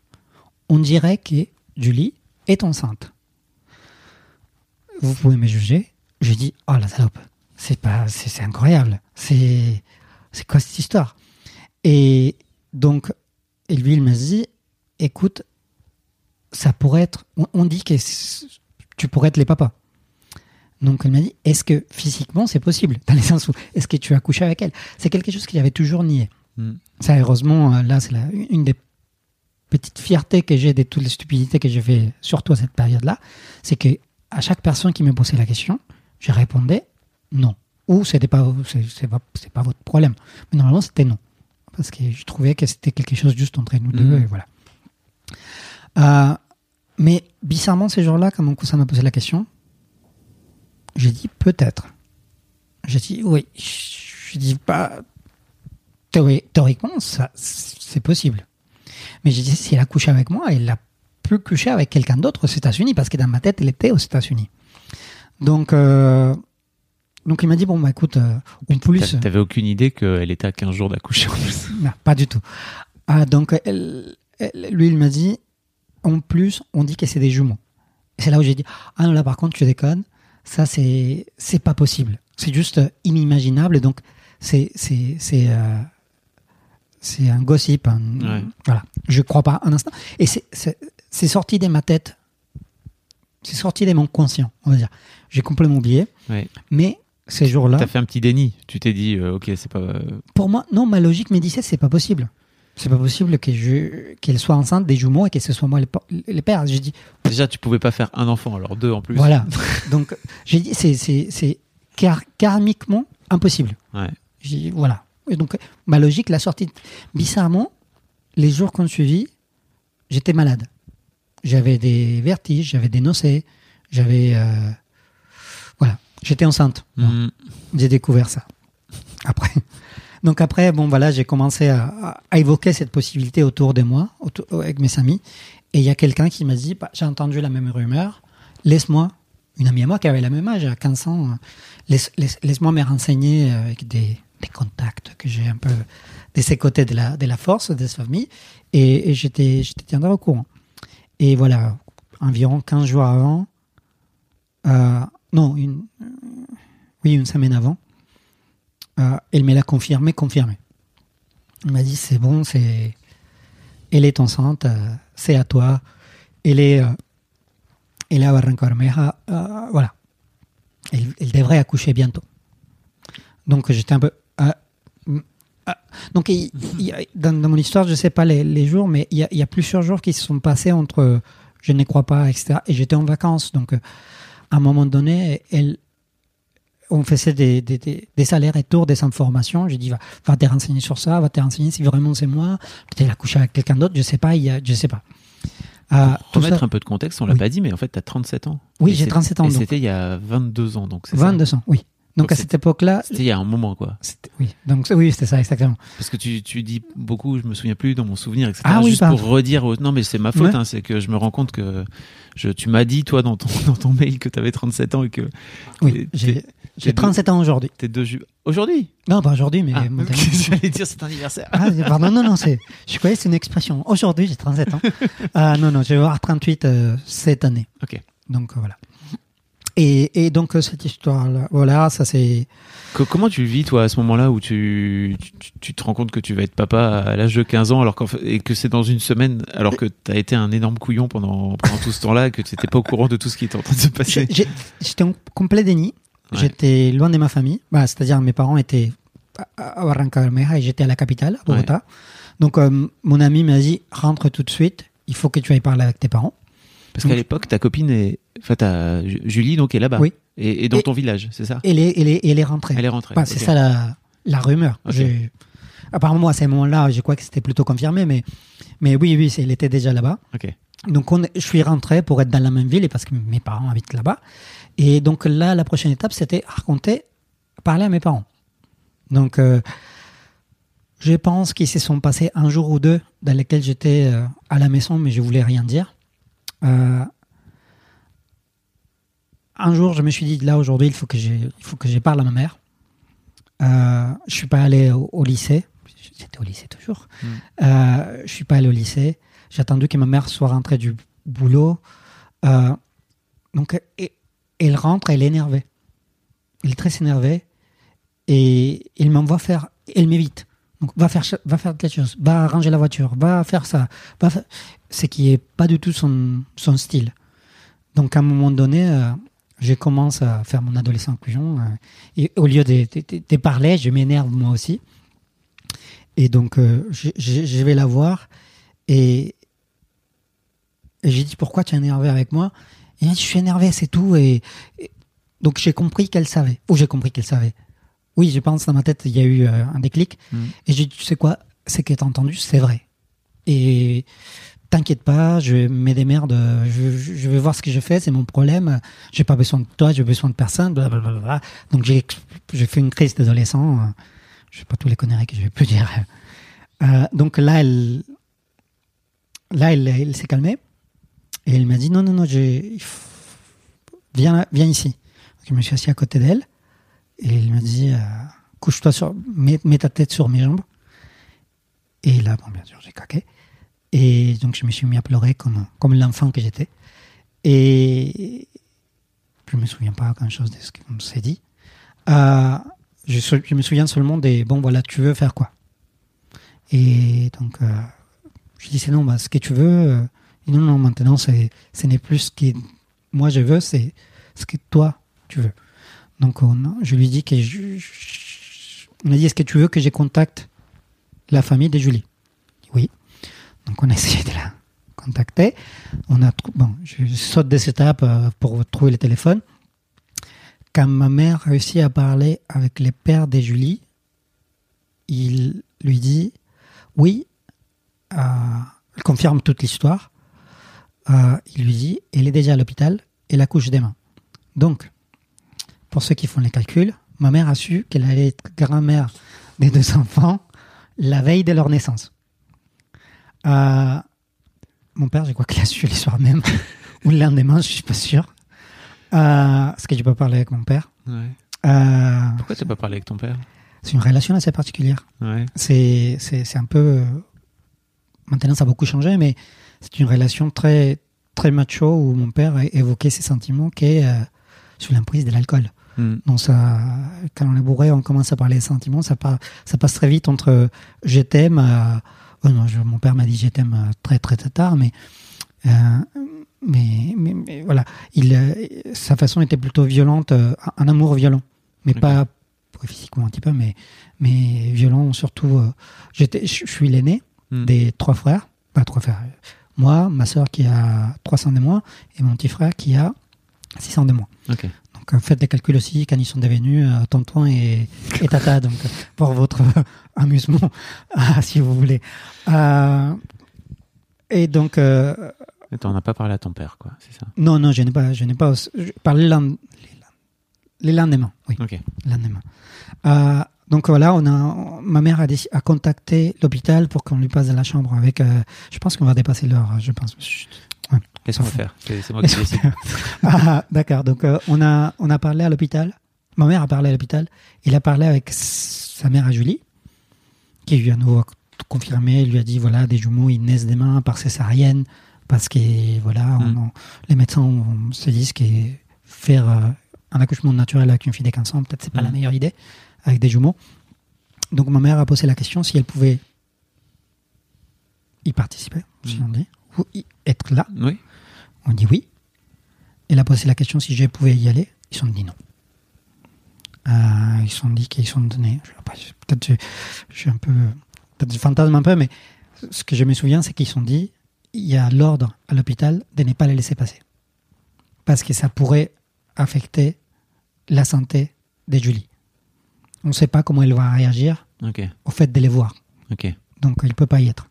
On dirait que Julie est enceinte. Vous pouvez me juger. J'ai dit Oh la salope, c'est pas, c'est, incroyable. C'est, quoi cette histoire? Et donc, et lui, il m'a dit Écoute, ça pourrait être. On, on dit que tu pourrais être les papas. Donc, elle m'a dit Est-ce que physiquement c'est possible? Dans les sens où est-ce que tu as couché avec elle? C'est quelque chose qu'il avait toujours nié. Hmm. Ça, heureusement, euh, là, c'est une des petites fiertés que j'ai de toutes les stupidités que j'ai fait, surtout à cette période-là, c'est que à chaque personne qui me posait la question, je répondais non. Ou c'était pas, c'est pas, pas votre problème. Mais normalement, c'était non. Parce que je trouvais que c'était quelque chose juste entre nous deux, Mhm. et voilà. Euh, mais bizarrement, ces jours-là, quand mon cousin m'a posé la question, j'ai dit peut-être. J'ai dit oui. Je dis pas. Théori- théoriquement, ça, c'est possible. Mais j'ai dit, si elle a couché avec moi, elle a pu coucher avec quelqu'un d'autre aux États-Unis, parce que dans ma tête, elle était aux États-Unis. Donc, euh, donc il m'a dit, bon, bah écoute, euh, en plus. T'a- T'avais aucune idée qu'elle était à 15 jours d'accoucher en plus. Non, pas du tout. Ah, donc, elle- elle- lui, il m'a dit, en plus, on dit que c'est des jumeaux. Et c'est là où j'ai dit, ah non, là, par contre, tu déconnes. Ça, c'est, c'est pas possible. C'est juste euh, inimaginable. Et donc, c'est, c'est, c'est, euh, c'est un gossip. un- Ouais. Voilà. Je crois pas un instant. Et c'est, sorti de ma tête. C'est sorti de mon conscient, on va dire. J'ai complètement oublié. Ouais. Mais ces jours-là. T'as fait un petit déni. Tu t'es dit, euh, ok, c'est pas. Pour moi, non, ma logique me disait c'est pas possible. C'est pas possible que je qu'elle soit enceinte des jumeaux et que ce soit moi les, pères. J'ai dit Déjà, tu pouvais pas faire un enfant, alors deux en plus. voilà. *laughs* Donc j'ai dit c'est c'est c'est car- karmiquement impossible. Ouais. J'ai dit voilà. Et donc ma logique la sortie bizarrement les jours qu'on suivi, j'étais malade. J'avais des vertiges, j'avais des nausées, j'avais euh, voilà, j'étais enceinte. Hmm. J'ai découvert ça. Après. Donc après, bon voilà, j'ai commencé à, évoquer cette possibilité autour de moi, avec mes amis. Et il y a quelqu'un qui m'a dit, bah, j'ai entendu la même rumeur, laisse-moi, une amie à moi qui avait la même âge, à 15 ans, euh, laisse, laisse, laisse-moi me renseigner avec des, contacts que j'ai un peu de ces côtés de la, de la force, de cette famille. Et, et j'étais, j'étais tiendrai au courant. Et voilà, environ 15 jours avant, euh, non, une, euh, oui, une semaine avant, euh, elle me l'a confirmé, confirmé. Elle m'a dit c'est bon, c'est, elle est enceinte, euh, c'est à toi. Elle est, euh, elle est à Barrancabermeja, euh, voilà. Elle, devrait accoucher bientôt. Donc j'étais un peu. mm, ah. donc dans, mon histoire, je sais pas les, jours, mais il y, a, plusieurs jours qui se sont passés entre je ne crois pas, etc. Et j'étais en vacances, donc à un moment donné, elle, on faisait des, des, des, des allers-retours, des informations. J'ai dit, va, va te renseigner sur ça, va te renseigner si vraiment c'est moi. Peut-être elle a couché avec quelqu'un d'autre, je sais pas, il y a, je sais pas. Euh, tout Remettre ça- un peu de contexte, on l'a Oui. pas dit, mais en fait, t'as 37 ans. Oui, j'ai c'est- 37 ans, Et c'était il y a 22 ans, donc c'est ça 22 ans, oui. Donc, Donc, à cette époque-là, C'était il y a un moment, quoi. oui, donc oui, c'était ça exactement. Parce que tu, tu dis beaucoup, je me souviens plus dans mon souvenir, etc. Ah oui, Juste pardon. pour redire, non mais c'est ma faute, Ouais. hein, c'est que je me rends compte que je, tu m'as dit, toi, dans ton, *laughs* dans ton mail, que tu avais 37 ans et que Oui, j'ai j'ai t'es 37 ans aujourd'hui. T'es deux ju- Aujourd'hui? Non, pas aujourd'hui, mais ah, maintenant. *laughs* J'allais dire c'est anniversaire. Ah, pardon, non, non, c'est, je croyais que c'est une expression. Aujourd'hui, j'ai 37 ans. *laughs* Ah, non, non, je vais avoir 38 euh, cette année. Ok. Donc, euh, voilà. Et, et donc, euh, cette histoire-là, voilà, ça c'est. Co- comment tu le vis, toi, à ce moment-là où tu, tu, tu te rends compte que tu vas être papa à l'âge de 15 ans alors fait- et que c'est dans une semaine, alors que tu as été un énorme couillon pendant, pendant tout ce temps-là et que tu n'étais pas au courant de tout ce qui était en train de se passer? J'étais en complet déni. Ouais. J'étais loin de ma famille. Bah, C'est-à-dire, mes parents étaient à Barranca Bermeja et j'étais à la capitale, à Bogota. Donc, euh, mon ami m'a dit rentre tout de suite, il faut que tu ailles parler avec tes parents. Parce qu'à l'époque, ta copine est. Enfin, ta Ju- Julie, donc, est là-bas. Oui. Et, et dans Et- ton village, c'est ça? Elle est, elle est, elle est rentrée. Elle est rentrée. Bah, c'est ça la, la rumeur. Ok. J'ai- Apparemment, à ce moment-là, je crois que c'était plutôt confirmé, mais, mais oui, oui, elle était déjà là-bas. Ok. Donc, on, je suis rentré pour être dans la même ville et parce que mes parents habitent là-bas. Et donc là, la prochaine étape, c'était raconter, parler à mes parents. Donc, euh, je pense qu'ils se sont passés un jour ou deux dans lesquels j'étais euh, à la maison, mais je voulais rien dire. Euh, un jour, je me suis dit, là, aujourd'hui, il faut que j'ai- il faut que je parle à ma mère. Euh, je suis pas allé au, au lycée. J'étais au lycée toujours. Mm. Euh, je suis pas allé au lycée. J'ai attendu que ma mère soit rentrée du boulot. Donc, et- elle rentre, elle est énervée. Elle est très énervée. Et il m'envoie faire. Elle m'évite. Donc, va faire, va faire quelque chose. Va ranger la voiture. Va faire ça. Ce qui est pas du tout son, style. Donc, à un moment donné, euh, je commence à faire mon adolescent couillon. euh, et au lieu de, parler, je m'énerve moi aussi. Et donc, euh, je, vais la voir. Et, et j'ai dit, pourquoi tu es énervé avec moi? Dit, je suis énervé, c'est tout. Et, et- donc, j'ai compris qu'elle savait. Ou j'ai compris qu'elle savait. Oui, je pense, dans ma tête, il y a eu euh, un déclic. Mm. Et j'ai dit, tu sais quoi? Ce tu as entendu, c'est vrai. Et t'inquiète pas, je me démerde, je, je- je vais voir ce que je fais, c'est mon problème. J'ai pas besoin de toi, j'ai besoin de personne. blablabla. Donc, j'ai j'ai fait une crise d'adolescent. euh, Je sais pas tous les conneries que je vais plus dire. Euh, donc là, elle, là, elle, elle s'est calmée. Et elle m'a dit, non, non, non, viens, viens ici. Donc, je me suis assis à côté d'elle. Et elle m'a dit, euh, couche-toi sur, mets, ta tête sur mes jambes. Et là, bon, bien sûr, j'ai craqué. Et donc, je me suis mis à pleurer comme, comme l'enfant que j'étais. Et je me souviens pas grand chose de ce qu'on s'est dit. Euh, je, me souviens seulement des, bon, voilà, tu veux faire quoi? Et donc, euh, je dis, c'est non, bah, ce que tu veux. Non, non, maintenant, c'est, ce n'est plus ce que moi je veux, c'est ce que toi tu veux. Donc, on- je lui dis que je, je- on a dit, est-ce que tu veux que je contacte la famille de Julie? Oui. Donc, on a *laughs* essayé de la contacter. On a, bon, je saute des étapes euh, pour trouver le téléphone. Quand ma mère réussit à parler avec les pères de Julie, il lui dit oui, euh, il confirme toute l'histoire. Euh, il lui dit elle est déjà à l'hôpital et la couche demain. Donc, pour ceux qui font les calculs, ma mère a su qu'elle allait être grand-mère des deux *laughs* enfants la veille de leur naissance. Euh, mon père, je crois qu'il a su le soir même *laughs* ou le lendemain, je suis pas sûr. Euh, parce que je peux parler avec mon père? Ouais. Euh, Pourquoi tu n'as pas parlé avec ton père? c'est une relation assez particulière. Ouais. C'est, c'est, c'est un peu. Maintenant, ça a beaucoup changé, mais c'est une relation très, très macho où mon père a évoqué ses sentiments qui est euh, sous l'emprise de l'alcool. Mm. Donc, ça, quand on est bourré, on commence à parler des sentiments, ça, passe très vite entre euh, je t'aime. à- oh mon père m'a dit je t'aime euh, très, très, très tard, mais. euh, mais, mais, mais voilà, il, euh, sa façon était plutôt violente, euh, un amour violent, mais pas physiquement un petit peu, mais, mais violent surtout. euh, je je suis l'aîné Mm. des trois frères, pas trois frères, moi, ma soeur qui a 300 de moins et mon petit frère qui a 600 de moins. Ok. Donc euh, faites des calculs aussi quand ils sont devenus euh, tonton et, et tata, *laughs* donc euh, pour votre *laughs* amusement, *laughs* ah, si vous voulez. Euh, et donc, euh, Mais t'en as pas parlé à ton père, quoi, c'est ça? Non, non, je n'ai pas, je n'ai pas je parlais l'an- Le lendemain, oui. Ok. Le lendemain. Donc voilà, on a, ma mère a, contacté l'hôpital pour qu'on lui passe dans la chambre avec. euh, je pense qu'on va dépasser l'heure, je pense. Chut. Laisse-moi faire? C'est moi qui décide. ah, d'accord. Donc euh, on a on a parlé à l'hôpital. Ma mère a parlé à l'hôpital. Il a parlé avec sa mère à Julie, qui lui a nouveau confirmé. Il lui a dit voilà des jumeaux ils naissent des mains par césarienne parce que voilà on- Mm. on- les médecins on- se disent que faire euh, un accouchement naturel avec une fille de 15 ans peut-être c'est pas Mm. la meilleure idée avec des jumeaux. Donc ma mère a posé la question si elle pouvait y participer, si on dit, ou y être là. Oui. On dit oui. Elle a posé la question si je pouvais y aller. Ils sont dit non. Euh, ils sont dit qu'ils sont donnés. Peut-être je, je suis un peu. Peut-être je fantasme un peu, mais ce que je me souviens, c'est qu'ils sont dit il y a l'ordre à l'hôpital de ne pas les laisser passer. Parce que ça pourrait affecter la santé de Julie. On ne sait pas comment elle va réagir au fait de les voir. Donc il ne peut pas y être.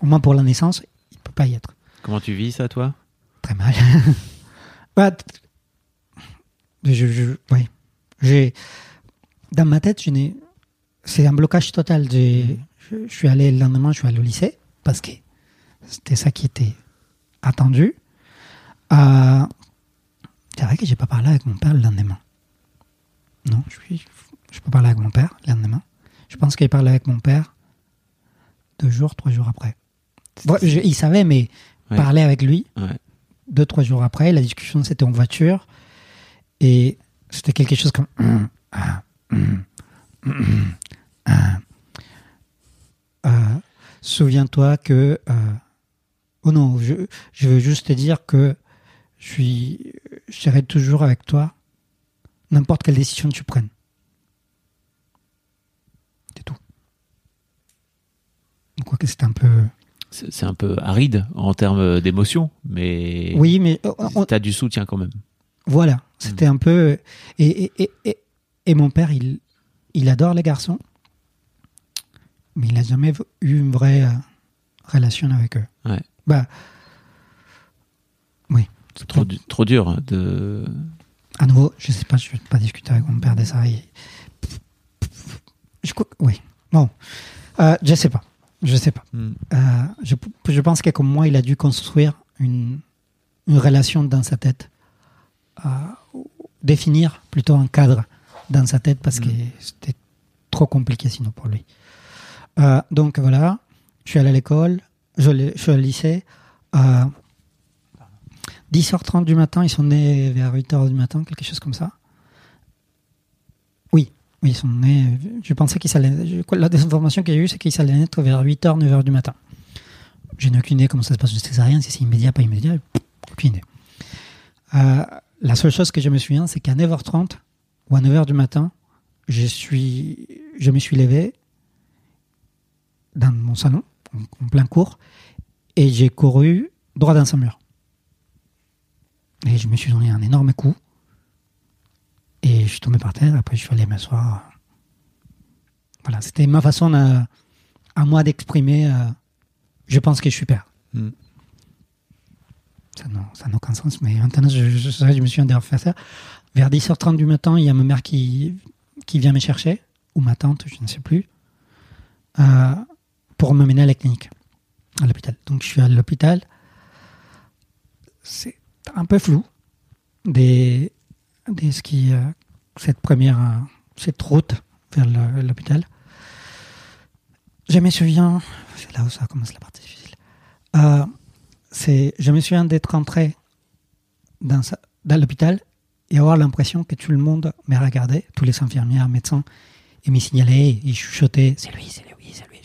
Au moins pour la naissance, il ne peut pas y être. Comment tu vis ça, toi? Très mal. *laughs* Bah, je, je. J'ai, dans ma tête, je n'ai, c'est un blocage total. J'ai- Je, je suis allé le lendemain, je suis allé au lycée parce que c'était ça qui était attendu. Euh, c'est vrai que j'ai pas parlé avec mon père le lendemain. Non, je suis, je peux parler avec mon père le lendemain. Je pense qu'il parlait avec mon père deux jours, trois jours après. Je- il savait, mais Ouais. parler avec lui, Ouais. deux, trois jours après, la discussion c'était en voiture et c'était quelque chose comme hum, ah. Euh, souviens-toi que euh, oh non je, je veux juste te dire que je suis je serai toujours avec toi n'importe quelle décision tu prennes c'est tout donc quoi que c'est un peu C'est c'est un peu aride en termes d'émotion, mais oui mais euh, on- tu as du soutien quand même. Voilà, c'était un peu. Et, et, et, et, mon père, il, il adore les garçons, mais il n'a jamais eu une vraie euh, relation avec eux. Ouais. Bah, oui. Trop, du- trop dur de. À nouveau, je sais pas, je vais pas discuter avec mon père de ça. et- Je, oui. Bon, euh, je sais pas. Je sais pas. Hmm. Euh, je, je pense que comme moi, il a dû construire une, une relation dans sa tête, euh, définir plutôt un cadre dans sa tête parce que c'était trop compliqué sinon pour lui. Euh, donc voilà, je suis allé à l'école, je, je suis au lycée. Euh, 10h30 du matin, ils sont nés vers 8h du matin, quelque chose comme ça. Oui, ils sont nés. Je pensais qu'ils allaient. La désinformation que j'ai eue, c'est qu'ils allaient naître vers 8h, 9h du matin. Je n'ai aucune idée comment ça se passe une césarienne, si c'est immédiat, pas immédiat, aucune idée. Euh, la seule chose que je me souviens, c'est qu'à 9h30 ou à 9h du matin, je, suis, je me suis levé dans mon salon, en, en plein cours, et j'ai couru droit dans un mur. Et je me suis donné un énorme coup. Et je suis tombé par terre. Après, je suis allé m'asseoir. Voilà, c'était ma façon à, à moi d'exprimer. euh, je pense que je suis père. Hmm. Ça n'a aucun sens, mais maintenant, je, je, je, je me suis d'ailleurs fait ça. Vers 10h30 du matin, il y a ma mère qui, qui vient me chercher, ou ma tante, je ne sais plus, euh, pour m'amener à la clinique, à l'hôpital. Donc, je suis à l'hôpital. C'est un peu flou des, des ce qui, euh, cette première, euh, cette route vers l'hôpital. Je me souviens, c'est là où ça commence la partie difficile. Euh, c'est, je me souviens d'être entré dans, dans l'hôpital et avoir l'impression que tout le monde me regardait, tous les infirmières, médecins, et me signalaient, ils chuchotaient, c'est lui, c'est lui, c'est lui.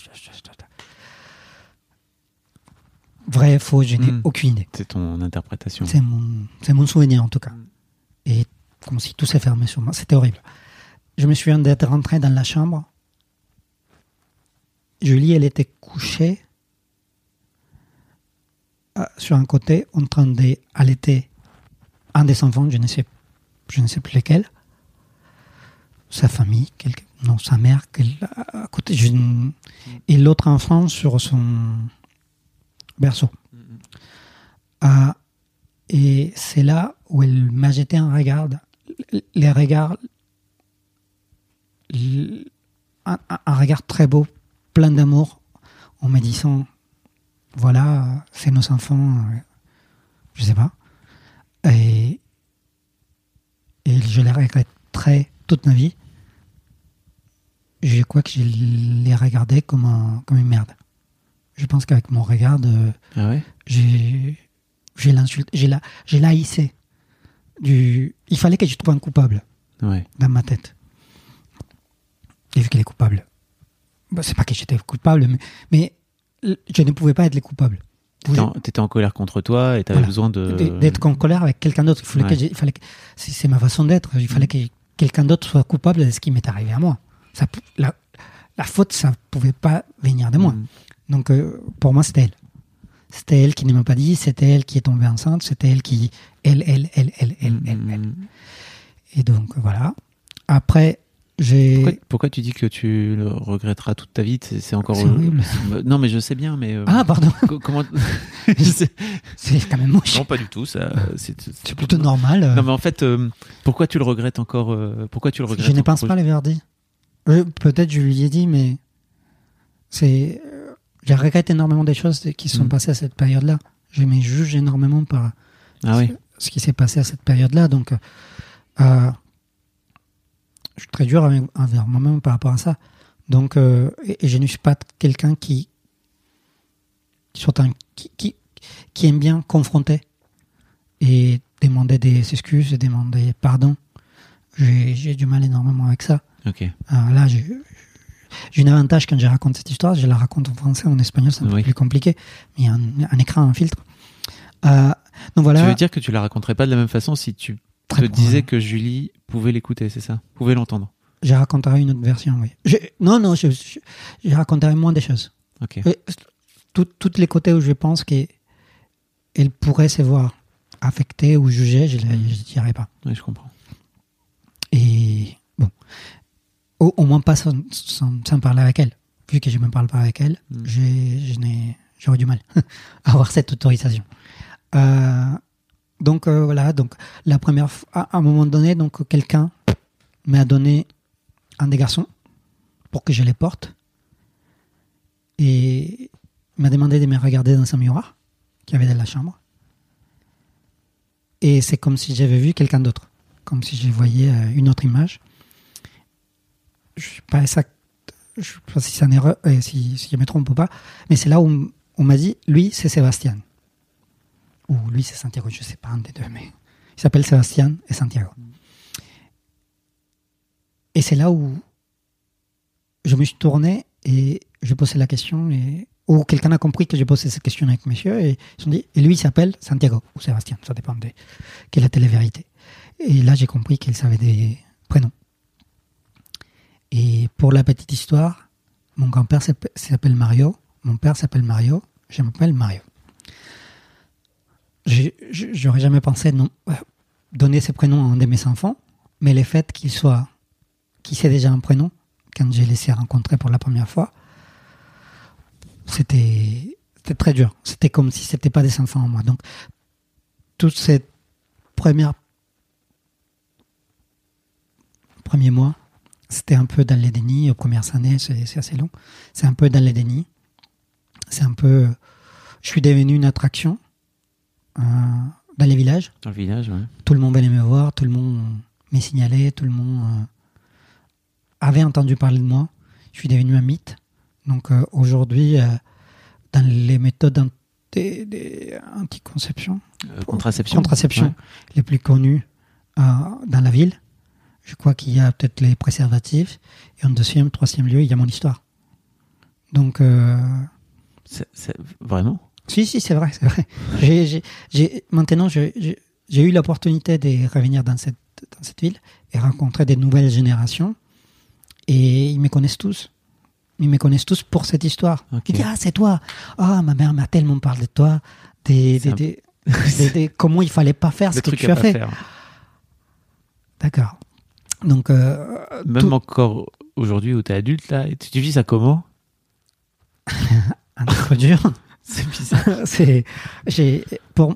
Vrai, faux, je n'ai Mm. aucune idée. C'est ton interprétation. C'est mon, c'est mon souvenir en tout cas. Et comme si tout s'est fermé sur moi. C'était horrible. Je me souviens d'être rentré dans la chambre. Julie, elle était couchée euh, sur un côté en train d'allaiter un des enfants, je ne sais, je ne sais plus lequel. Sa famille, non, sa mère, à côté, je ne- et l'autre enfant sur son berceau. Ah, et c'est là où elle m'a jeté un regard les regards, un, un regard très beau, plein d'amour, en me disant, voilà, c'est nos enfants, je sais pas. Et, et je les regretterai toute ma vie. Je crois que je les regardais comme, un, comme une merde. Je pense qu'avec mon regard, ah ouais? j'ai j'ai l'insulte, j'ai la, j'ai laïcé. Du, il fallait que je trouve un coupable ouais. dans ma tête. Et vu qu'elle est coupable, bah, c'est pas que j'étais coupable, mais, mais je ne pouvais pas être les coupables. Tu étais en colère contre toi et tu avais besoin de. D'être en colère avec quelqu'un d'autre. Il fallait que, il fallait que, c'est ma façon d'être. Il fallait que quelqu'un d'autre soit coupable de ce qui m'est arrivé à moi. Ça, la, la, faute, ça pouvait pas venir de moi. Mm. Donc, euh, pour moi, c'était elle. C'était elle qui ne m'a pas dit, c'était elle qui est tombée enceinte, c'était elle qui. Elle, elle, elle, elle, elle, elle, elle. Et donc, voilà. Après, pourquoi, pourquoi, tu dis que tu le regretteras toute ta vie? C'est encore horrible. Non, mais je sais bien, mais euh, ah pardon. comment *laughs* *laughs* C'est quand même moche. Non, pas du tout. Ça, c'est plutôt normal. Euh. Non, mais en fait, euh, pourquoi tu le regrettes encore Pourquoi tu le regrettes Je ne pense pas l'avoir dit. Peut-être je lui ai dit, mais c'est. Je regrette énormément des choses qui se sont mm. passées à cette période-là. Je me juge énormément par ah, oui. ce, qui s'est passé à cette période-là. Donc. Euh, je suis très dur envers moi-même par rapport à ça. Donc, euh, et, je ne suis pas quelqu'un qui, qui, qui, qui, aime bien confronter et demander des excuses et demander pardon. J'ai du mal énormément avec ça. Alors là, j'ai un avantage quand je raconte cette histoire, je la raconte en français, en espagnol, c'est un peu plus compliqué, mais il y a un, écran, un filtre. Euh, donc voilà. Tu veux dire que tu la raconterais pas de la même façon si tu te disais que Julie pouvait l'écouter, c'est ça? Pouvait l'entendre? Je raconterai une autre version, oui. non, non, je, je, raconterai moins des choses. Ok. toutes les côtés où je pense qu'elle pourrait se voir affectée ou jugée, je ne dirai pas. Oui, je comprends. Et bon, au, moins pas sans, sans, parler avec elle. Vu que je ne me parle pas avec elle, mm. j'aurais du mal *laughs* à avoir cette autorisation. Euh, donc euh, voilà, donc la première fois, à un moment donné, donc quelqu'un m'a donné un des garçons pour que je les porte et m'a demandé de me regarder dans un miroir qui avait dans la chambre. Et c'est comme si j'avais vu quelqu'un d'autre, comme si je voyais euh, une autre image. Je ne sais pas je sais pas si c'est une erreur, euh, si, si, je me trompe ou pas, mais c'est là où on m'a dit, lui, c'est Sébastien ou lui c'est Santiago, je sais pas un des deux, mais il s'appelle Sébastien et Santiago. Et c'est là où je me suis tourné et je posais la question et ou quelqu'un a compris que j'ai posé cette question avec monsieur et ils se sont dit et lui il s'appelle Santiago ou Sébastien, ça dépend de quelle était la vérité. Et là j'ai compris qu'il savait des prénoms. Et pour la petite histoire, mon grand-père s'appelle Mario, mon père s'appelle Mario, je m'appelle Mario j'aurais jamais pensé euh, donner ce prénom à un de mes enfants, mais le fait qu'il soit, qu'il sait déjà un prénom, quand j'ai laissé rencontrer pour la première fois, c'était, c'était très dur. C'était comme si c'était pas des enfants en moi. Donc, toute cette première, premier mois, c'était un peu dans les dénis. Aux premières années, c'est assez long. C'est un peu dans les dénis. C'est un peu, je suis devenu une attraction euh, dans les villages. Dans le village, ouais. Tout le monde venait me voir, tout le monde m'est signalé, tout le monde euh, avait entendu parler de moi. Je suis devenu un mythe. Donc euh, aujourd'hui, dans les méthodes d'anticonception, contraception, contraception les plus connues dans la ville, je crois qu'il y a peut-être les préservatifs. Et en deuxième, troisième lieu, il y a mon histoire. Donc. c'est vraiment? Si, si, c'est vrai, c'est vrai. j'ai, maintenant, j'ai eu l'opportunité de revenir dans cette, dans cette ville et rencontrer des nouvelles générations. Et ils me connaissent tous. Ils me connaissent tous pour cette histoire. Ils disent, ah, c'est toi. Ah, ma mère m'a tellement parlé de toi. Des, des, des, comment il fallait pas faire ce que tu as fait. D'accord. Donc, euh, même encore aujourd'hui où tu es adulte, là, tu vis ça comment *laughs* Un peu dur. *laughs* C'est bizarre. *laughs* c'est, j'ai, pour.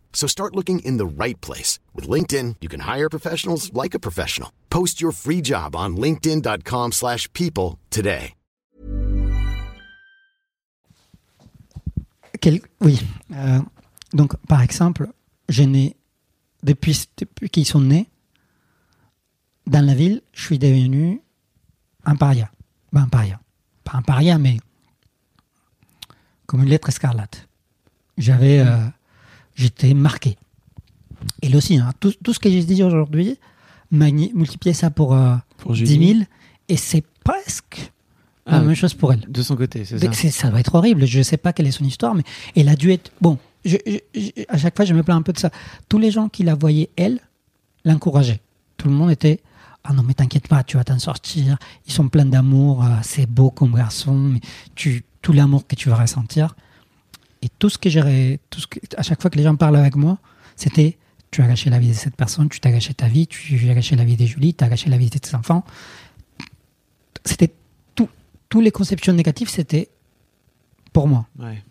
So start looking in the right place. With LinkedIn, you can hire professionals like a professional. Post your free job on linkedin.com/people slash people today. Quel- oui. Euh, donc, par exemple, je n'ai, depuis, depuis qu'ils sont nés, dans la ville, je suis devenu un paria. Ben, un paria. Pas un paria, mais comme une lettre escarlate. J'avais, euh, j'étais marqué. Et aussi, hein, tout, tout ce que j'ai dit aujourd'hui, multiplier ça pour, euh, Pour 10 Julie. 000, et c'est presque la Ah, même chose pour elle. De son côté, c'est ça. Ça doit être horrible. Je ne sais pas quelle est son histoire, mais elle a dû être. Bon, je- je- je- à chaque fois, je me plains un peu de ça. Tous les gens qui la voyaient, elle, l'encourageaient. Tout le monde était Ah non, mais t'inquiète pas, tu vas t'en sortir. Ils sont pleins d'amour. euh, C'est beau comme garçon. Mais tu, tout l'amour que tu vas ressentir. Et tout ce que j'ai. tout ce que- À chaque fois que les gens parlent avec moi, c'était Tu as gâché la vie de cette personne, tu t'as gâché ta vie, tu as gâché la vie de Julie, tu as gâché la vie de tes enfants. C'était tout. Tous les conceptions négatives, c'était pour moi. Ouais.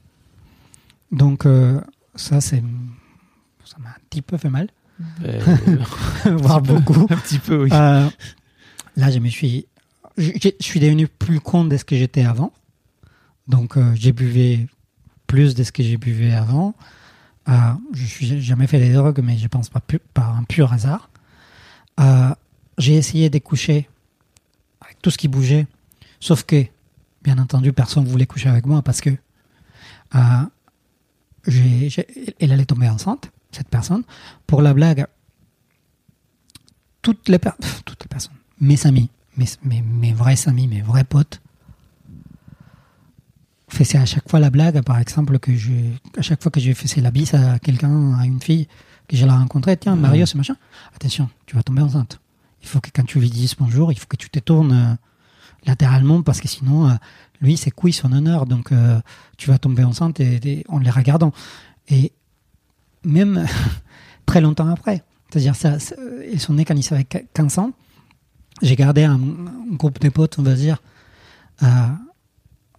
Donc, euh, ça, c'est. Ça m'a un petit peu fait mal, Euh, *laughs* voire beaucoup. un petit peu, oui. Euh, là, je me suis. Je, je- je suis devenu plus con de ce que j'étais avant. Donc, euh, j'ai buvé plus de ce que j'ai buvé avant. Euh, je j'ai jamais fait des drogues, mais je pense pas par un pur hasard. Euh, j'ai essayé de coucher avec tout ce qui bougeait, sauf que, bien entendu, personne voulait coucher avec moi parce que euh, elle allait tomber enceinte, cette personne. Pour la blague, toutes les, personnes, mes amis, mes vrais amis, mes vrais potes, faisaient à chaque fois la blague, par exemple, que je, à chaque fois que je faisais la bise à quelqu'un, à une fille, que je la rencontrais, tiens, Mario, c'est machin, attention, tu vas tomber enceinte. Il faut que quand tu lui dises bonjour, il faut que tu te tournes euh, latéralement parce que sinon, euh, lui, c'est couille son honneur, donc euh, tu vas tomber enceinte et, et en les regardant. Et même *laughs* très longtemps après, c'est-à-dire ça, ça- ils sont nés quand ils avaient 15 ans. J'ai gardé un, un groupe de potes, on va dire,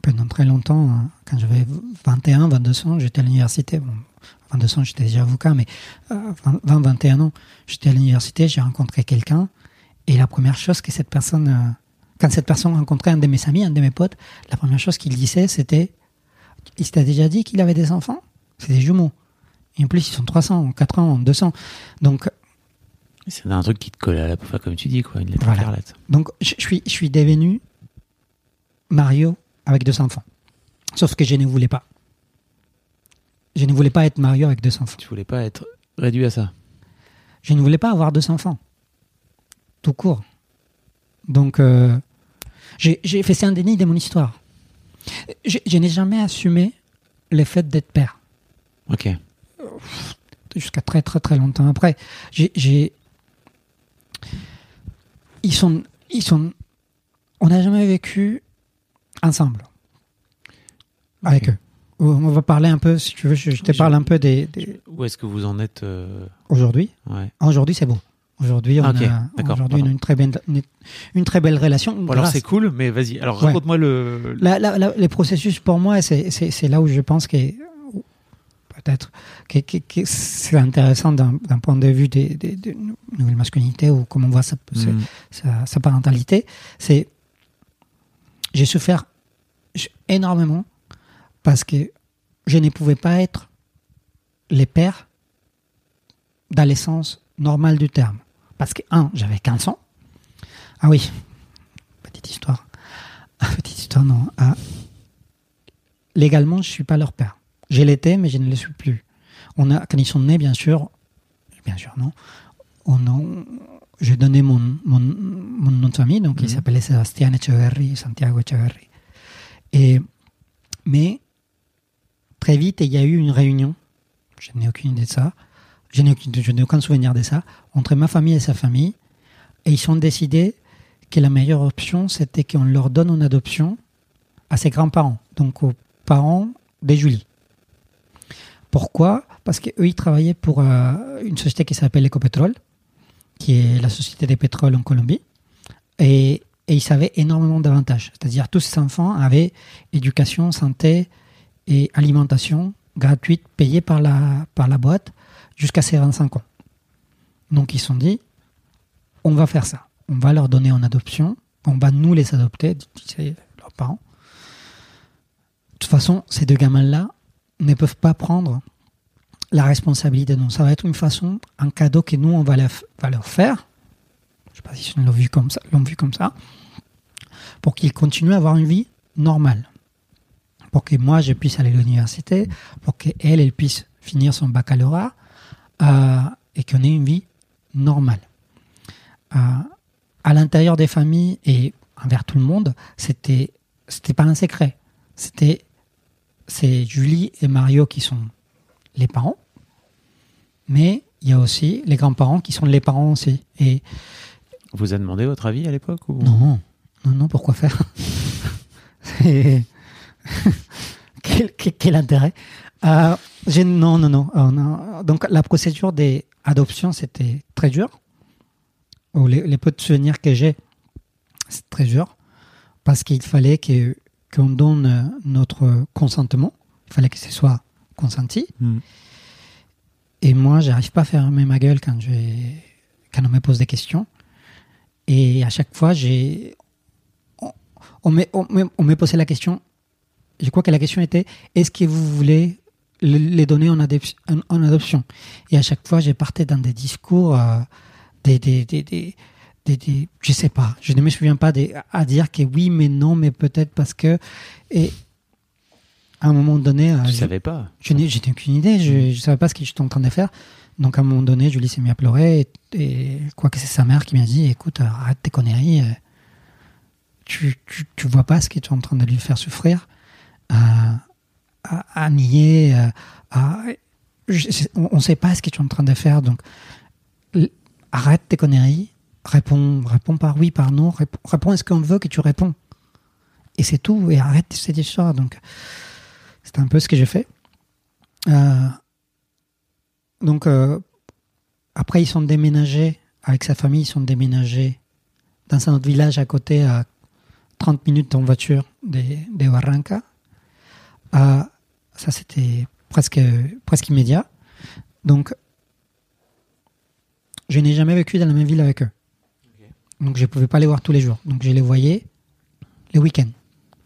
pendant très longtemps. hein. Quand j'avais 21, 22 ans, j'étais à l'université. Bon, 22 ans, j'étais déjà avocat, mais euh, 20, 21 ans, j'étais à l'université, j'ai rencontré quelqu'un. Et la première chose que cette personne, euh, quand cette personne rencontrait un de mes amis, un de mes potes, la première chose qu'il disait, c'était Il t'a déjà dit qu'il avait des enfants? C'est des jumeaux. Et en plus, ils sont 300, 400, 200. Donc, C'est un truc qui te colle à la peau, comme tu dis, quoi, une lettre Voilà. Donc, je je suis, je suis devenu Mario avec deux enfants. Sauf que je ne voulais pas. Je ne voulais pas être Mario avec deux enfants. Tu voulais pas être réduit à ça? Je ne voulais pas avoir deux enfants. Tout court. Donc, euh, j'ai fait un déni de mon histoire. Je, je n'ai jamais assumé le fait d'être père. Ok. jusqu'à très très très longtemps après. J'ai, j'ai- ils sont, ils sont, on n'a jamais vécu ensemble avec eux. On va parler un peu, si tu veux, je, je te parle un peu des, des- Où est-ce que vous en êtes euh, aujourd'hui. Ouais. Aujourd'hui, c'est bon. Aujourd'hui, on Ok, a aujourd'hui une, très belle, une, une très belle relation. Bon, alors c'est cool, mais vas-y. Alors Ouais. raconte-moi le. La- la- la- les processus, pour moi, c'est là où je pense que peut-être que, que- que c'est intéressant d'un point de vue des, des, des nouvelles masculinités ou comment on voit sa, Mhm. sa, sa parentalité. C'est j'ai souffert énormément parce que je ne pouvais pas être les pères dans l'essence normale du terme. Parce que, un, j'avais 15 ans. Ah oui, petite histoire. Petite histoire, non. Ah, légalement, je ne suis pas leur père. Je l'étais, mais je ne le suis plus. On a, quand ils sont nés, bien sûr, bien sûr, non. On a, j'ai donné mon, mon, mon nom de famille, donc il s'appelait Sébastien Echeverri, Santiago Echeverri. Et, mais très vite, il y a eu une réunion, je n'ai aucune idée de ça, je n'ai aucun souvenir de ça, entre ma famille et sa famille, et ils ont décidé que la meilleure option, c'était qu'on leur donne en adoption à ses grands-parents, donc aux parents de Julie. Pourquoi? Parce qu'eux, ils travaillaient pour euh, une société qui s'appelle Ecopetrol, qui est la société des pétroles en Colombie, et, et ils avaient énormément d'avantages. C'est-à-dire tous ces enfants avaient éducation, santé et alimentation gratuite payée par la, par la boîte jusqu'à ses 25 ans. Donc ils se sont dit, on va faire ça. On va leur donner en adoption, on va nous les adopter, disaient leurs parents. De toute façon, ces deux gamins-là ne peuvent pas prendre la responsabilité. Donc ça va être une façon, un cadeau que nous, on va leur faire. Sais pas si ils l'ont vu comme ça, l'ont vu comme ça, pour qu'ils continuent à avoir une vie normale. Pour que moi, je puisse aller à l'université, pour qu'elle, elle puisse finir son baccalauréat, euh, et qu'on ait une vie normale. Euh, à l'intérieur des familles et envers tout le monde, c'était c'était pas un secret. C'était c'est Julie et Mario qui sont les parents, mais il y a aussi les grands-parents qui sont les parents aussi. On vous a demandé votre avis à l'époque ou... non, non, non, pourquoi faire? *laughs* *laughs* Quel, quel- quel intérêt? Euh, non, non, euh, non. Donc la procédure des adoptions, c'était très dur. Ou les, les peu de souvenirs que j'ai, c'est très dur. Parce qu'il fallait que qu'on donne euh, notre consentement. Il fallait que ce soit consenti. Hmm. Et moi, j'arrive pas à fermer ma gueule quand, je, quand on me pose des questions. Et à chaque fois, j'ai, on, on m'est- posé la question. Je crois que la question était est-ce que vous voulez le- les donner en, en- adoption? Et à chaque fois, j'ai parté dans des discours, euh, des, des, des, des, des- des- je sais pas, je ne me souviens pas des, à dire que oui, mais non, mais peut-être parce que. Et à un moment donné, euh, je- savais pas. je n'ai, je n'ai aucune idée, je ne savais pas ce que j'étais en train de faire. Donc à un moment donné, Julie s'est mise à pleurer et, et quoi que c'est sa mère qui m'a dit écoute, arrête tes conneries, euh, tu, tu, vois pas ce que tu es en train de lui faire souffrir, euh, à, nier, euh, on ne sait pas ce que tu es en train de faire, donc arrête tes conneries, réponds, réponds par oui, par non, réponds, à ce qu'on veut que tu réponds. Et c'est tout, et arrête cette histoire. Donc c'est un peu ce que j'ai fait. Donc, euh, après, ils sont déménagés, avec sa famille, ils sont déménagés dans un autre village à côté, à 30 minutes en voiture de, de Barranca. Euh, ça, c'était presque, presque immédiat. Donc, je n'ai jamais vécu dans la même ville avec eux. Donc, je ne pouvais pas les voir tous les jours. Donc, je les voyais les week-ends,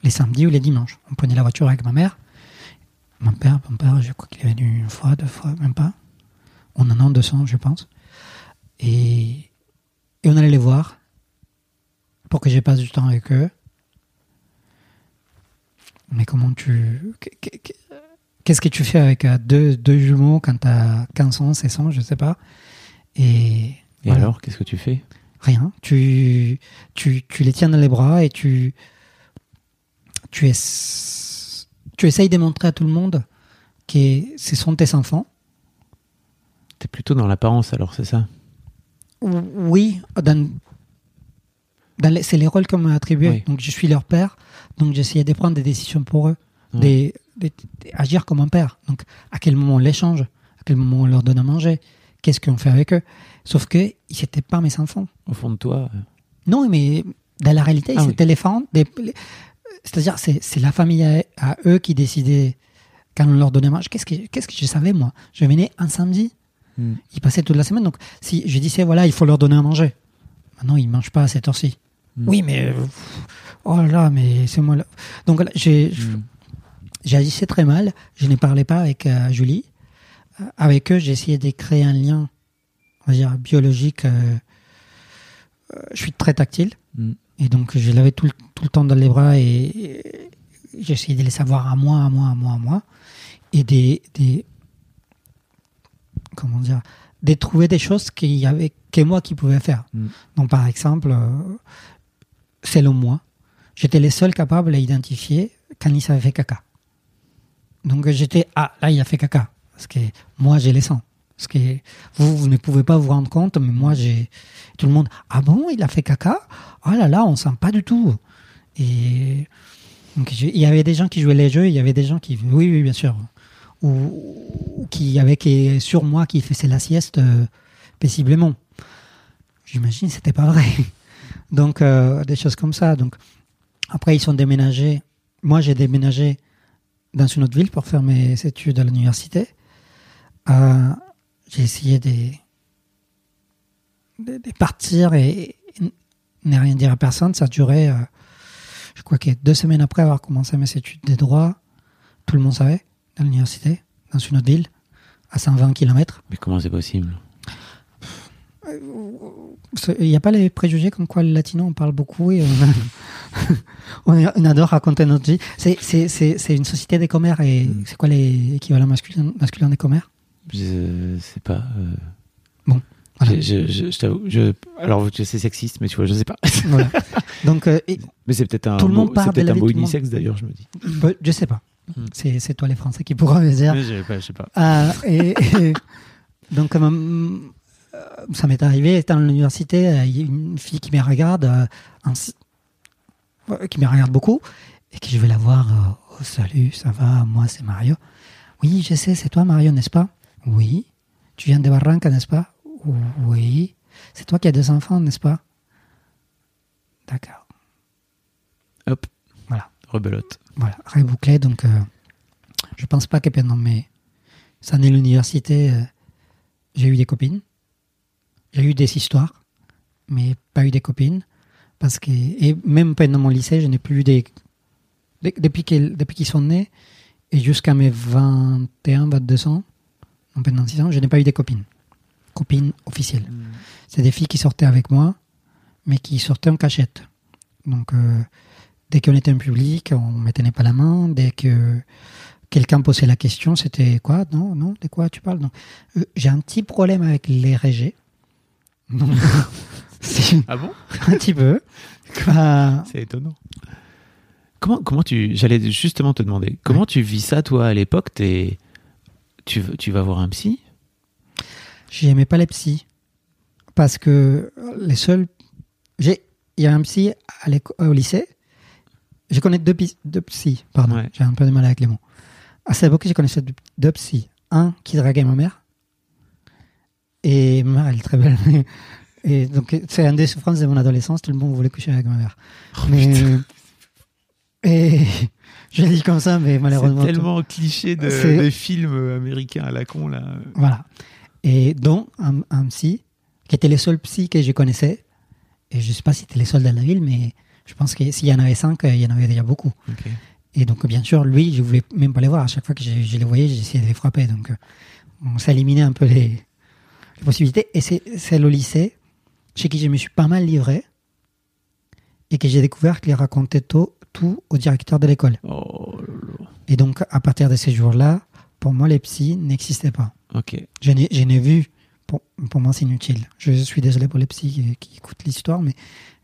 les samedis ou les dimanches. On prenait la voiture avec ma mère. Mon père, mon père, je crois qu'il est venu une fois, deux fois, même pas. En un an, deux ans, je pense. Et, et on allait les voir pour que je passe du temps avec eux. Mais comment tu. que- que- que- Qu'est-ce que tu fais avec euh, deux, deux jumeaux quand tu as 15 ans, 16 ans, je sais pas. Et, Et voilà. alors, qu'est-ce que tu fais? Rien. Tu, tu, tu les tiens dans les bras et tu, tu, es, tu essayes de montrer à tout le monde que ce sont tes enfants. T'es plutôt dans l'apparence alors, c'est ça? Oui, dans, c'est les rôles qu'on m'a attribués. Oui. Donc je suis leur père, donc j'essayais de prendre des décisions pour eux, Ouais. des- des- des- agir comme un père. Donc à quel moment on les change, à quel moment on leur donne à manger, qu'est-ce qu'on fait avec eux? Sauf que ils n'étaient pas mes enfants. Au fond de toi. euh, Non, mais dans la réalité, Ah oui. c'était les parents. C'est-à-dire, c'est c'est la famille à, à eux qui décidait quand on leur donnait à manger. Qu'est-ce que, qu'est-ce que je savais, moi? Je venais un samedi, Hmm. ils passaient toute la semaine. Donc, si je disais, voilà, il faut leur donner à manger. Maintenant, ils ne mangent pas à cette heure-ci. Hmm. Oui, mais. Oh là là, mais c'est moi là. Donc, j'ai. Hmm. J'agissais très mal. Je ne parlais pas avec euh, Julie. Euh, avec eux, j'ai essayé de créer un lien, on va dire, biologique. euh, je suis très tactile. Mm. Et donc, je l'avais tout, le- tout le temps dans les bras et, et j'essayais de les savoir à moi, à moi, à moi, à moi. Et des. des comment dire De trouver des choses qu'il y avait que moi qui pouvais faire. Mm. Donc, par exemple, euh, selon moi, j'étais le seul capable à identifier quand il avait fait caca. Donc j'étais ah là il a fait caca parce que moi j'ai les sangs. Parce que vous vous ne pouvez pas vous rendre compte mais moi j'ai tout le monde ah bon il a fait caca? Oh là là on sent pas du tout et donc il y avait des gens qui jouaient les jeux il y avait des gens qui oui oui bien sûr ou, qui avaient qui sur moi qui faisaient la sieste euh, paisiblement. J'imagine c'était pas vrai. *laughs* Donc euh, des choses comme ça donc après ils sont déménagés moi j'ai déménagé dans une autre ville pour faire mes études à l'université. Euh, j'ai essayé de, de, partir et, et ne rien dire à personne. Ça a duré, je crois que deux semaines après avoir commencé mes études de droit, tout le monde savait, dans l'université, dans une autre ville, à 120 km. Mais comment c'est possible? Il n'y a pas les préjugés comme quoi le latino, on parle beaucoup et *laughs* on, on- on adore raconter notre vie. C'est- C'est c'est- c'est une société des commères et Mm. c'est quoi les équivalents masculins, masculins des commères? Je sais pas. euh, Bon, voilà. Je, je, je t'avoue, alors sais sexiste, mais tu vois, je sais pas. Voilà. Donc, euh, Mais c'est peut-être un Tout le mot, monde parle c'est peut-être de la un mot unisexe d'ailleurs, je me dis. bah, je sais pas. Mm. C'est c'est toi les Français qui pourront me dire. Mais je sais pas, je sais pas. Ah, et, et- *laughs* donc, euh, euh, ça m'est arrivé, étant à l'université, euh, il y a une fille qui me regarde, euh, euh, qui me regarde beaucoup, et que je vais la voir. euh, oh, salut, ça va, moi c'est Mario. Oui, je sais, c'est toi Mario, n'est-ce pas? Oui. Tu viens de Barranca, n'est-ce pas? Oui. C'est toi qui as deux enfants, n'est-ce pas? D'accord. Hop, Voilà. rebelote. Voilà, rebouclé. Donc, euh, je pense pas que pendant mes années l'université, euh, j'ai eu des copines. J'ai eu des histoires, mais pas eu des copines. Parce que, et même pendant mon lycée, je n'ai plus eu des. de- Depuis qu'ils depuis qu'ils sont nés, et jusqu'à mes 21, 22 ans, donc pendant 6 ans, je n'ai pas eu des copines. Copines officielles. C'est des filles qui sortaient avec moi, mais qui sortaient en cachette. Donc, euh, dès qu'on était en public, on ne me tenait pas la main. Dès que quelqu'un posait la question, c'était quoi? Non, non, de quoi tu parles? Euh, J'ai un petit problème avec les régés. *laughs* Ah bon? Un petit peu. Euh, C'est étonnant. Comment, comment tu. J'allais justement te demander, comment tu vis ça, toi, à l'époque? Tu, tu vas voir un psy? J'aimais pas les psys. Parce que les seuls. Il y a un psy à au lycée. Je connais deux, deux psys, pardon. Ouais. J'ai un peu de mal avec les mots. À cette époque, je connaissais deux, deux psys. Un qui draguait ma mère. Et ma mère, elle est très belle. Et donc, c'est une des souffrances de mon adolescence. Tout le monde voulait coucher avec ma mère. Oh, mais. *laughs* Et. Je le dis comme ça, mais malheureusement. C'est tellement cliché de, des films américains à la con, là. Voilà. Et donc, un, un psy, qui était le seul psy que je connaissais, et je ne sais pas si c'était les seuls dans la ville, mais je pense que s'il y en avait cinq, il y en avait déjà beaucoup. Et donc, bien sûr, lui, je voulais même pas les voir. À chaque fois que je, je les voyais, j'essayais de les frapper. Donc, euh, on s'éliminait un peu les, les possibilités. Et c'est le lycée chez qui je me suis pas mal livré et que j'ai découvert qu'il racontait tout, tout au directeur de l'école. Oh. Et donc, à partir de ces jours-là, pour moi, les psys n'existaient pas. Ok. Je n'ai, je n'ai vu. Pour, pour moi, c'est inutile. Je suis désolé pour les psys qui, qui écoutent l'histoire, mais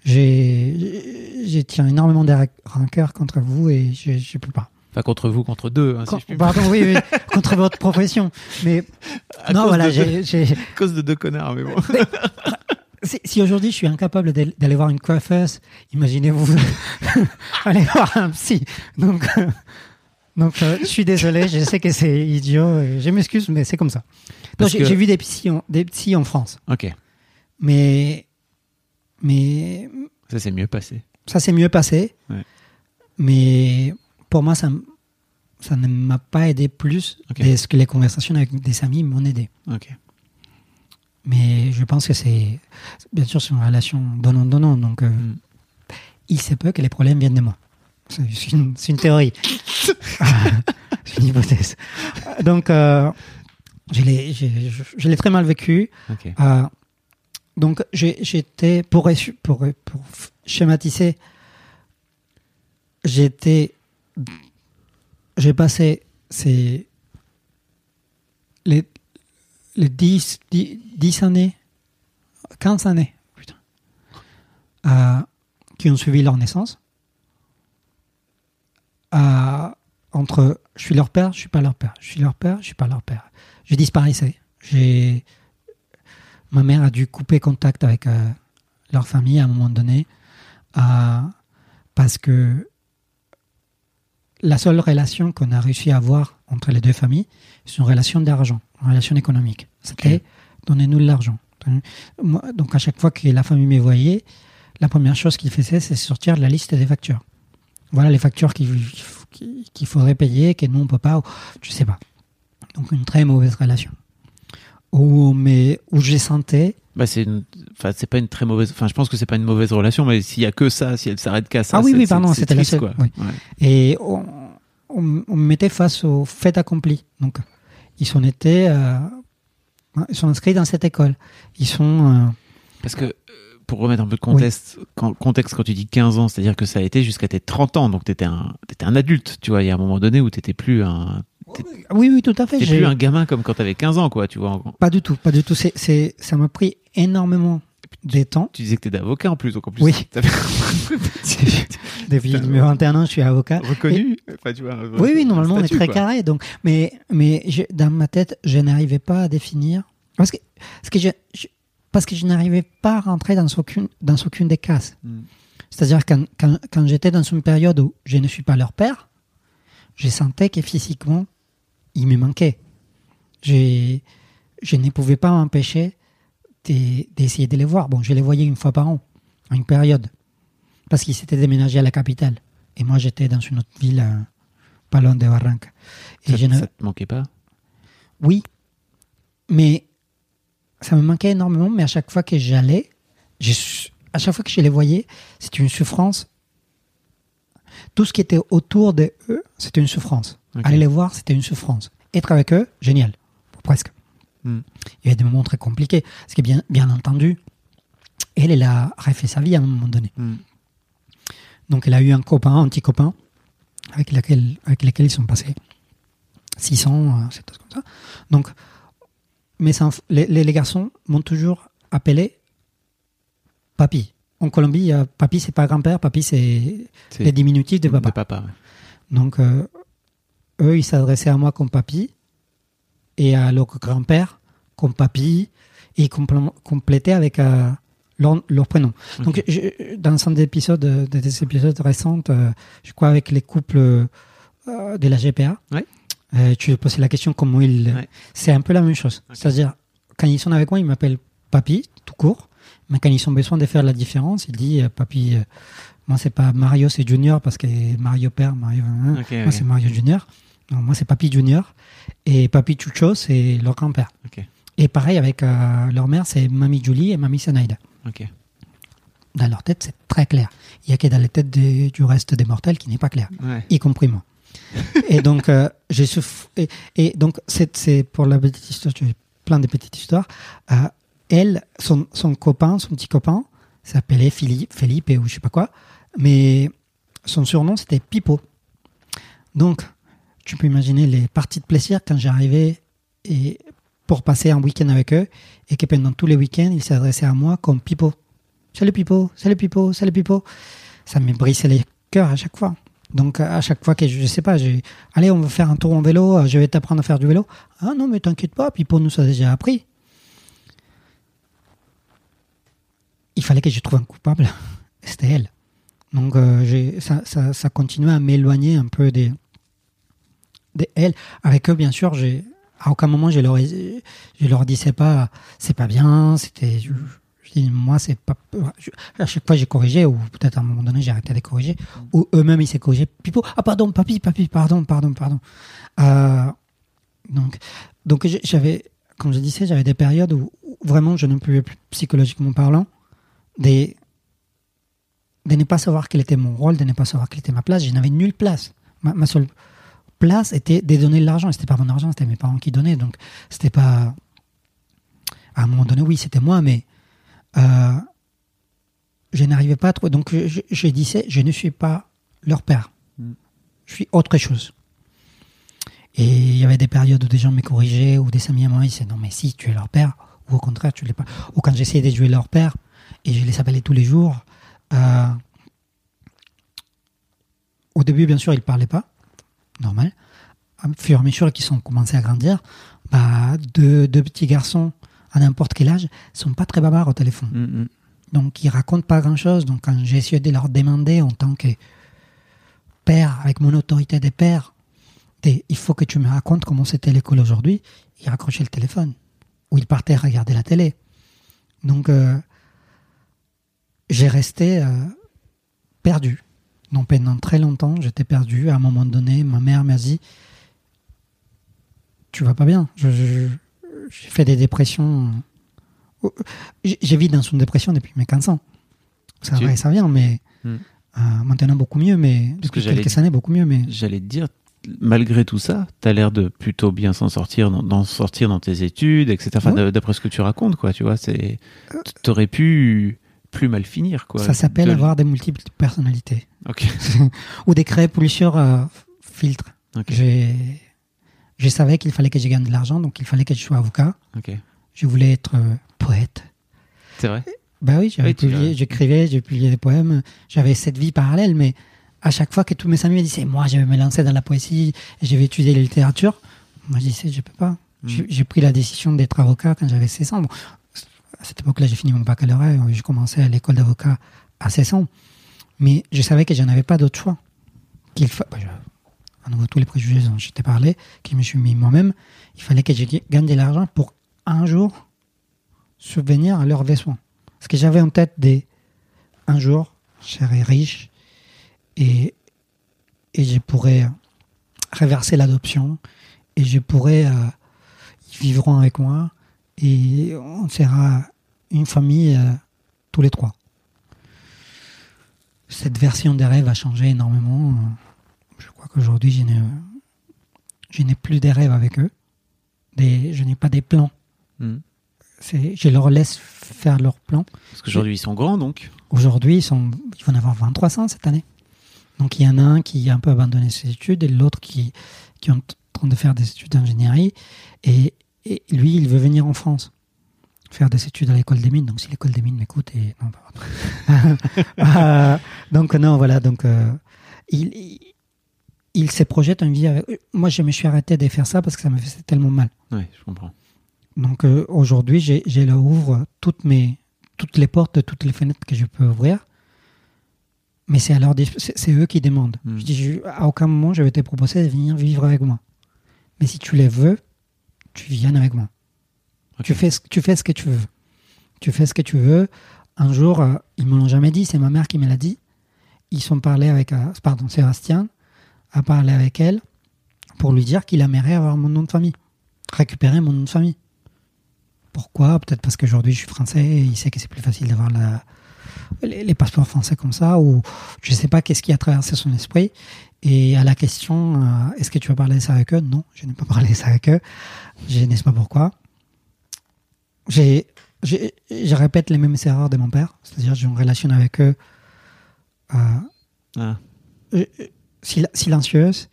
j'ai, j'ai tiens énormément de rancœur contre vous et je ne peux pas. Pas contre vous, contre deux, hein, si je puis pardon, oui, oui, contre votre profession. Mais *laughs* À non, voilà, j'ai, À cause de deux connards, mais bon. *laughs* si, si aujourd'hui je suis incapable d'aller voir une coiffeuse, imaginez-vous *laughs* aller voir un psy. Donc, euh, Donc, euh, je suis désolé, je sais que c'est idiot, je m'excuse, mais c'est comme ça. J'ai que- vu des psys, en, des psys en France, Ok, mais, mais ça c'est mieux passé. ça s'est mieux passé. Ouais. Mais pour moi, ça, ça ne m'a pas aidé plus Ok. que ce que les conversations avec des amis m'ont aidé. Mais je pense que c'est, bien sûr, c'est une relation donnant-donnant. Donc, euh, Mm. il se peut que les problèmes viennent de moi. C'est une, une théorie. *laughs* *laughs* c'est une hypothèse. Donc, euh, je l'ai très mal vécu. Ok. Euh, donc, j'étais, pour, pour, pour schématiser, j'étais, j'ai passé ces, les, les 10, 10, 10 années, 15 années, putain, euh, qui ont suivi leur naissance, à- entre je suis leur père, je suis pas leur père, je suis leur père, je suis pas leur père. Je disparaissais. J'ai ma mère a dû couper contact avec euh, leur famille à un moment donné euh, parce que la seule relation qu'on a réussi à avoir entre les deux familles, c'est une relation d'argent, une relation économique. C'était donnez-nous de l'argent. Donc à chaque fois que la famille me voyait, la première chose qu'ils faisaient, c'est sortir la liste des factures. Voilà les factures qu'il faudrait payer, que nous on peut pas, je sais pas. Donc une très mauvaise relation. Où, mais, où j'ai senti Bah c'est enfin c'est pas une très mauvaise enfin je pense que c'est pas une mauvaise relation mais s'il y a que ça si elle s'arrête qu'à ça Ah oui, c'est- oui, pardon, c'était la seule, quoi. oui. Ouais. Et on, on- on me mettait face au fait accompli. Donc, ils sont été, euh, ils sont inscrits dans cette école. Ils sont, euh, Parce que, euh, pour remettre un peu de contexte, quand, contexte quand tu dis 15 ans, c'est-à-dire que ça a été jusqu'à tes 30 ans, donc t'étais un, t'étais un adulte, tu vois, il y a un moment donné où t'étais plus un, oui, oui, tout à fait. t'es j'ai- plus un gamin comme quand t'avais 15 ans, quoi, tu vois. Pas du tout, pas du tout. C'est, c'est, ça m'a pris énormément de temps. Tu disais que t'étais avocat en plus, donc en plus, Oui. *laughs* *laughs* Depuis mes 21 ans, je suis avocat. reconnu. Enfin, tu vois, un- Oui, oui, un normalement, on est très quoi. carré. Donc, mais, mais je- dans ma tête, je n'arrivais pas à définir. Parce que, parce que je, je- parce que je n'arrivais pas à rentrer dans aucune, dans aucune des cases. Mm. C'est-à-dire, quand, quand, quand j'étais dans une période où je ne suis pas leur père, je sentais que physiquement, il me manquait. J'ai- Je ne pouvais pas m'empêcher de- d'essayer de les voir. Bon, je les voyais une fois par an, à une période, parce qu'ils s'étaient déménagés à la capitale. Et moi, j'étais dans une autre ville, euh, pas loin de Barranca. Et Ça, je ne- ça te manquait pas? Oui, mais ça me manquait énormément. Mais à chaque fois que j'allais, à chaque fois que je les voyais, c'était une souffrance. Tout ce qui était autour de eux, c'était une souffrance. Aller les voir, c'était une souffrance. Être avec eux, génial, presque. Hmm. Il y avait des moments très compliqués. Parce que bien, bien entendu, elle, elle a refait sa vie à un moment donné. Hmm. Donc elle a eu un copain, un petit copain, avec lequel, avec lequel ils sont passés 600, euh, c'est comme ça. Donc, mes enf- les, les, les garçons m'ont toujours appelé papy. En Colombie, euh, papy c'est pas grand-père, papy c'est les diminutifs de papa. De papa, ouais. Donc, euh, eux, ils s'adressaient à moi comme papy et à leur grand-père comme papy et ils complétaient avec euh, leur, leur prénom. Donc, je- dans un des épisodes, des épisodes récents, euh, je crois avec les couples euh, de la GPA, Ouais. tu posais la question comment ils. Ouais. C'est un peu la même chose. C'est-à-dire, quand ils sont avec moi, ils m'appellent papy, tout court. Mais quand ils ont besoin de faire la différence, ils disent euh, papy. euh, moi, c'est pas Mario, c'est Junior parce que Mario père, Mario. hein. Ok, moi, c'est Mario Junior. Moi, c'est Papy Junior. Et Papy Chucho, c'est leur grand-père. Et pareil avec euh, leur mère, c'est Mamie Julie et Mamie Sanaïda. Ok. Dans leur tête, c'est très clair. Il y a que dans les têtes du reste des mortels qui n'est pas clair, Ouais. y compris moi. et donc, euh, j'ai souff- et, et donc, c'est pour la petite histoire, j'ai plein de petites histoires. Euh, elle, son, copain, son petit copain, s'appelait Philippe, Felipe ou je sais pas quoi, mais son surnom c'était Pipo. Donc, tu peux imaginer les parties de plaisir quand j'arrivais et pour passer un week-end avec eux et que pendant tous les week-ends, ils s'adressaient à moi comme Pipo. Salut Pipo, salut Pipo, salut Pipo. Ça me brisait les cœurs à chaque fois. Donc à chaque fois que je, je sais pas, j'ai allez on va faire un tour en vélo, je vais t'apprendre à faire du vélo. Ah non mais t'inquiète pas, Pipo nous a déjà appris. Il fallait que je trouve un coupable. *laughs* C'était elle. Donc euh, ça, ça, continuait à m'éloigner un peu des, des elles. Avec eux, bien sûr, j'ai à aucun moment je leur je leur disais pas c'est pas bien, c'était moi c'est pas à chaque fois j'ai corrigé ou peut-être à un moment donné j'ai arrêté de corriger ou eux-mêmes ils s'est corrigé Pipo ah pardon papi papi pardon pardon pardon Euh, donc donc j'avais comme je disais j'avais des périodes où, où vraiment je ne pouvais plus psychologiquement parlant des de ne pas savoir quel était mon rôle, de ne pas savoir quelle était ma place. Je n'avais nulle place. Ma, ma seule place était de donner de l'argent. C'était pas mon argent, c'était mes parents qui donnaient. Donc, c'était pas. À un moment donné, oui, c'était moi, mais euh, je n'arrivais pas à trouver. Donc, je, je, je disais, je ne suis pas leur père. Je suis autre chose. Et il y avait des périodes où des gens me corrigeaient, ou des amis à moi ils disaient non, mais si, tu es leur père, ou au contraire, tu l'es pas. Ou quand j'essayais de jouer leur père, et je les appelais tous les jours, euh, au début, bien sûr, ils parlaient pas, normal. Au fur et à mesure qu'ils ont commencé à grandir, bah, deux, deux petits garçons à n'importe quel âge sont pas très bavards au téléphone. Mm, mm. Donc, ils racontent pas grand-chose. Donc, quand j'ai essayé de leur demander en tant que père, avec mon autorité de père, il faut que tu me racontes comment c'était l'école aujourd'hui, ils raccrochaient le téléphone. Ou ils partaient regarder la télé. Donc, euh, j'ai resté euh, perdu. Donc, pendant très longtemps, j'étais perdu. À un moment donné, ma mère m'a dit Tu vas pas bien. J'ai fait des dépressions. J- J'ai vécu dans une dépression depuis mes 15 ans. Ça Tu- va et ça vient, mais Hmm. euh, maintenant beaucoup mieux, mais Parce que depuis quelques années beaucoup mieux. Mais J'allais te dire, malgré tout ça, t'as l'air de plutôt bien s'en sortir, dans, d'en sortir dans tes études, etc. Enfin, d'après ce que tu racontes, quoi, tu vois, c'est, t'aurais pu plus mal finir, quoi. ça s'appelle De- avoir des multiples personnalités Ok. *laughs* ou de créer plusieurs euh. J'ai- Je savais qu'il fallait que je gagne de l'argent, donc il fallait que je sois avocat. Ok. Je voulais être euh, poète. C'est vrai. Bah oui, j'avais Oui, publié, j'écrivais, j'ai publié des poèmes. J'avais cette vie parallèle, mais à chaque fois que tous mes amis me disaient, moi, je vais me lancer dans la poésie, et je vais étudier la littérature, moi, je disais, je peux pas. J'ai j'ai pris la décision d'être avocat quand j'avais 16 ans. Bon, à cette époque-là, j'ai fini mon baccalauréat, j'ai commencé à l'école d'avocat à 16 ans. Mais je savais que je n'avais pas d'autre choix. Qu'il fa... bah, À nouveau, tous les préjugés dont je t'ai parlé, que je me suis mis moi-même, il fallait que je gagne de l'argent pour un jour subvenir à leurs besoins. Parce que j'avais en tête des un jour, je serai riche et, et je pourrais reverser l'adoption et je pourrais, euh, ils vivront avec moi et on sera une famille euh, tous les trois. Cette version des rêves a changé énormément. Je crois qu'aujourd'hui, je n'ai, je n'ai plus des rêves avec eux. Des, je n'ai pas des plans. Hmm. C'est, je leur laisse faire leurs plans. Parce qu'aujourd'hui, ils sont grands, donc. Aujourd'hui, ils, sont, ils vont en avoir 2300 cette année. Donc il y en a un qui a un peu abandonné ses études et l'autre qui, qui est en train de faire des études d'ingénierie. Et, et lui, il veut venir en France faire des études à l'école des mines. Donc si l'école des mines m'écoute, et non. *laughs* Euh, donc non, voilà. Donc euh, il, il, il se projette une vie. Avec... Moi, je me suis arrêté de faire ça parce que ça me faisait tellement mal. Oui, je comprends. Donc euh, aujourd'hui, j'ai- leur ouvre toutes, mes, toutes les portes, toutes les fenêtres que je peux ouvrir. Mais c'est dis- c'est c'est eux qui demandent. Mm. Je dis, je- à aucun moment, je vais te proposer de venir vivre avec moi. Mais si tu les veux, tu viens avec moi. Tu, fais ce, tu fais ce que tu veux. Tu fais ce que tu veux. Un jour, euh, ils me l'ont jamais dit, c'est ma mère qui me l'a dit. Ils sont parlé avec, euh, pardon, Sébastien a parlé avec elle pour lui dire qu'il aimerait avoir mon nom de famille, récupérer mon nom de famille. Pourquoi? Peut-être parce qu'aujourd'hui je suis français et il sait que c'est plus facile d'avoir la- les, les passeports français comme ça, ou je ne sais pas qu'est-ce qui a traversé son esprit. Et à la question, euh, est-ce que tu vas parler de ça avec eux? Non, je n'ai pas *laughs* parlé de ça avec eux. Je ne sais pas pourquoi. J'ai, j'ai- je répète les mêmes erreurs de mon père, c'est-à-dire j'ai une relation avec eux euh, Ah, sil- silencieuse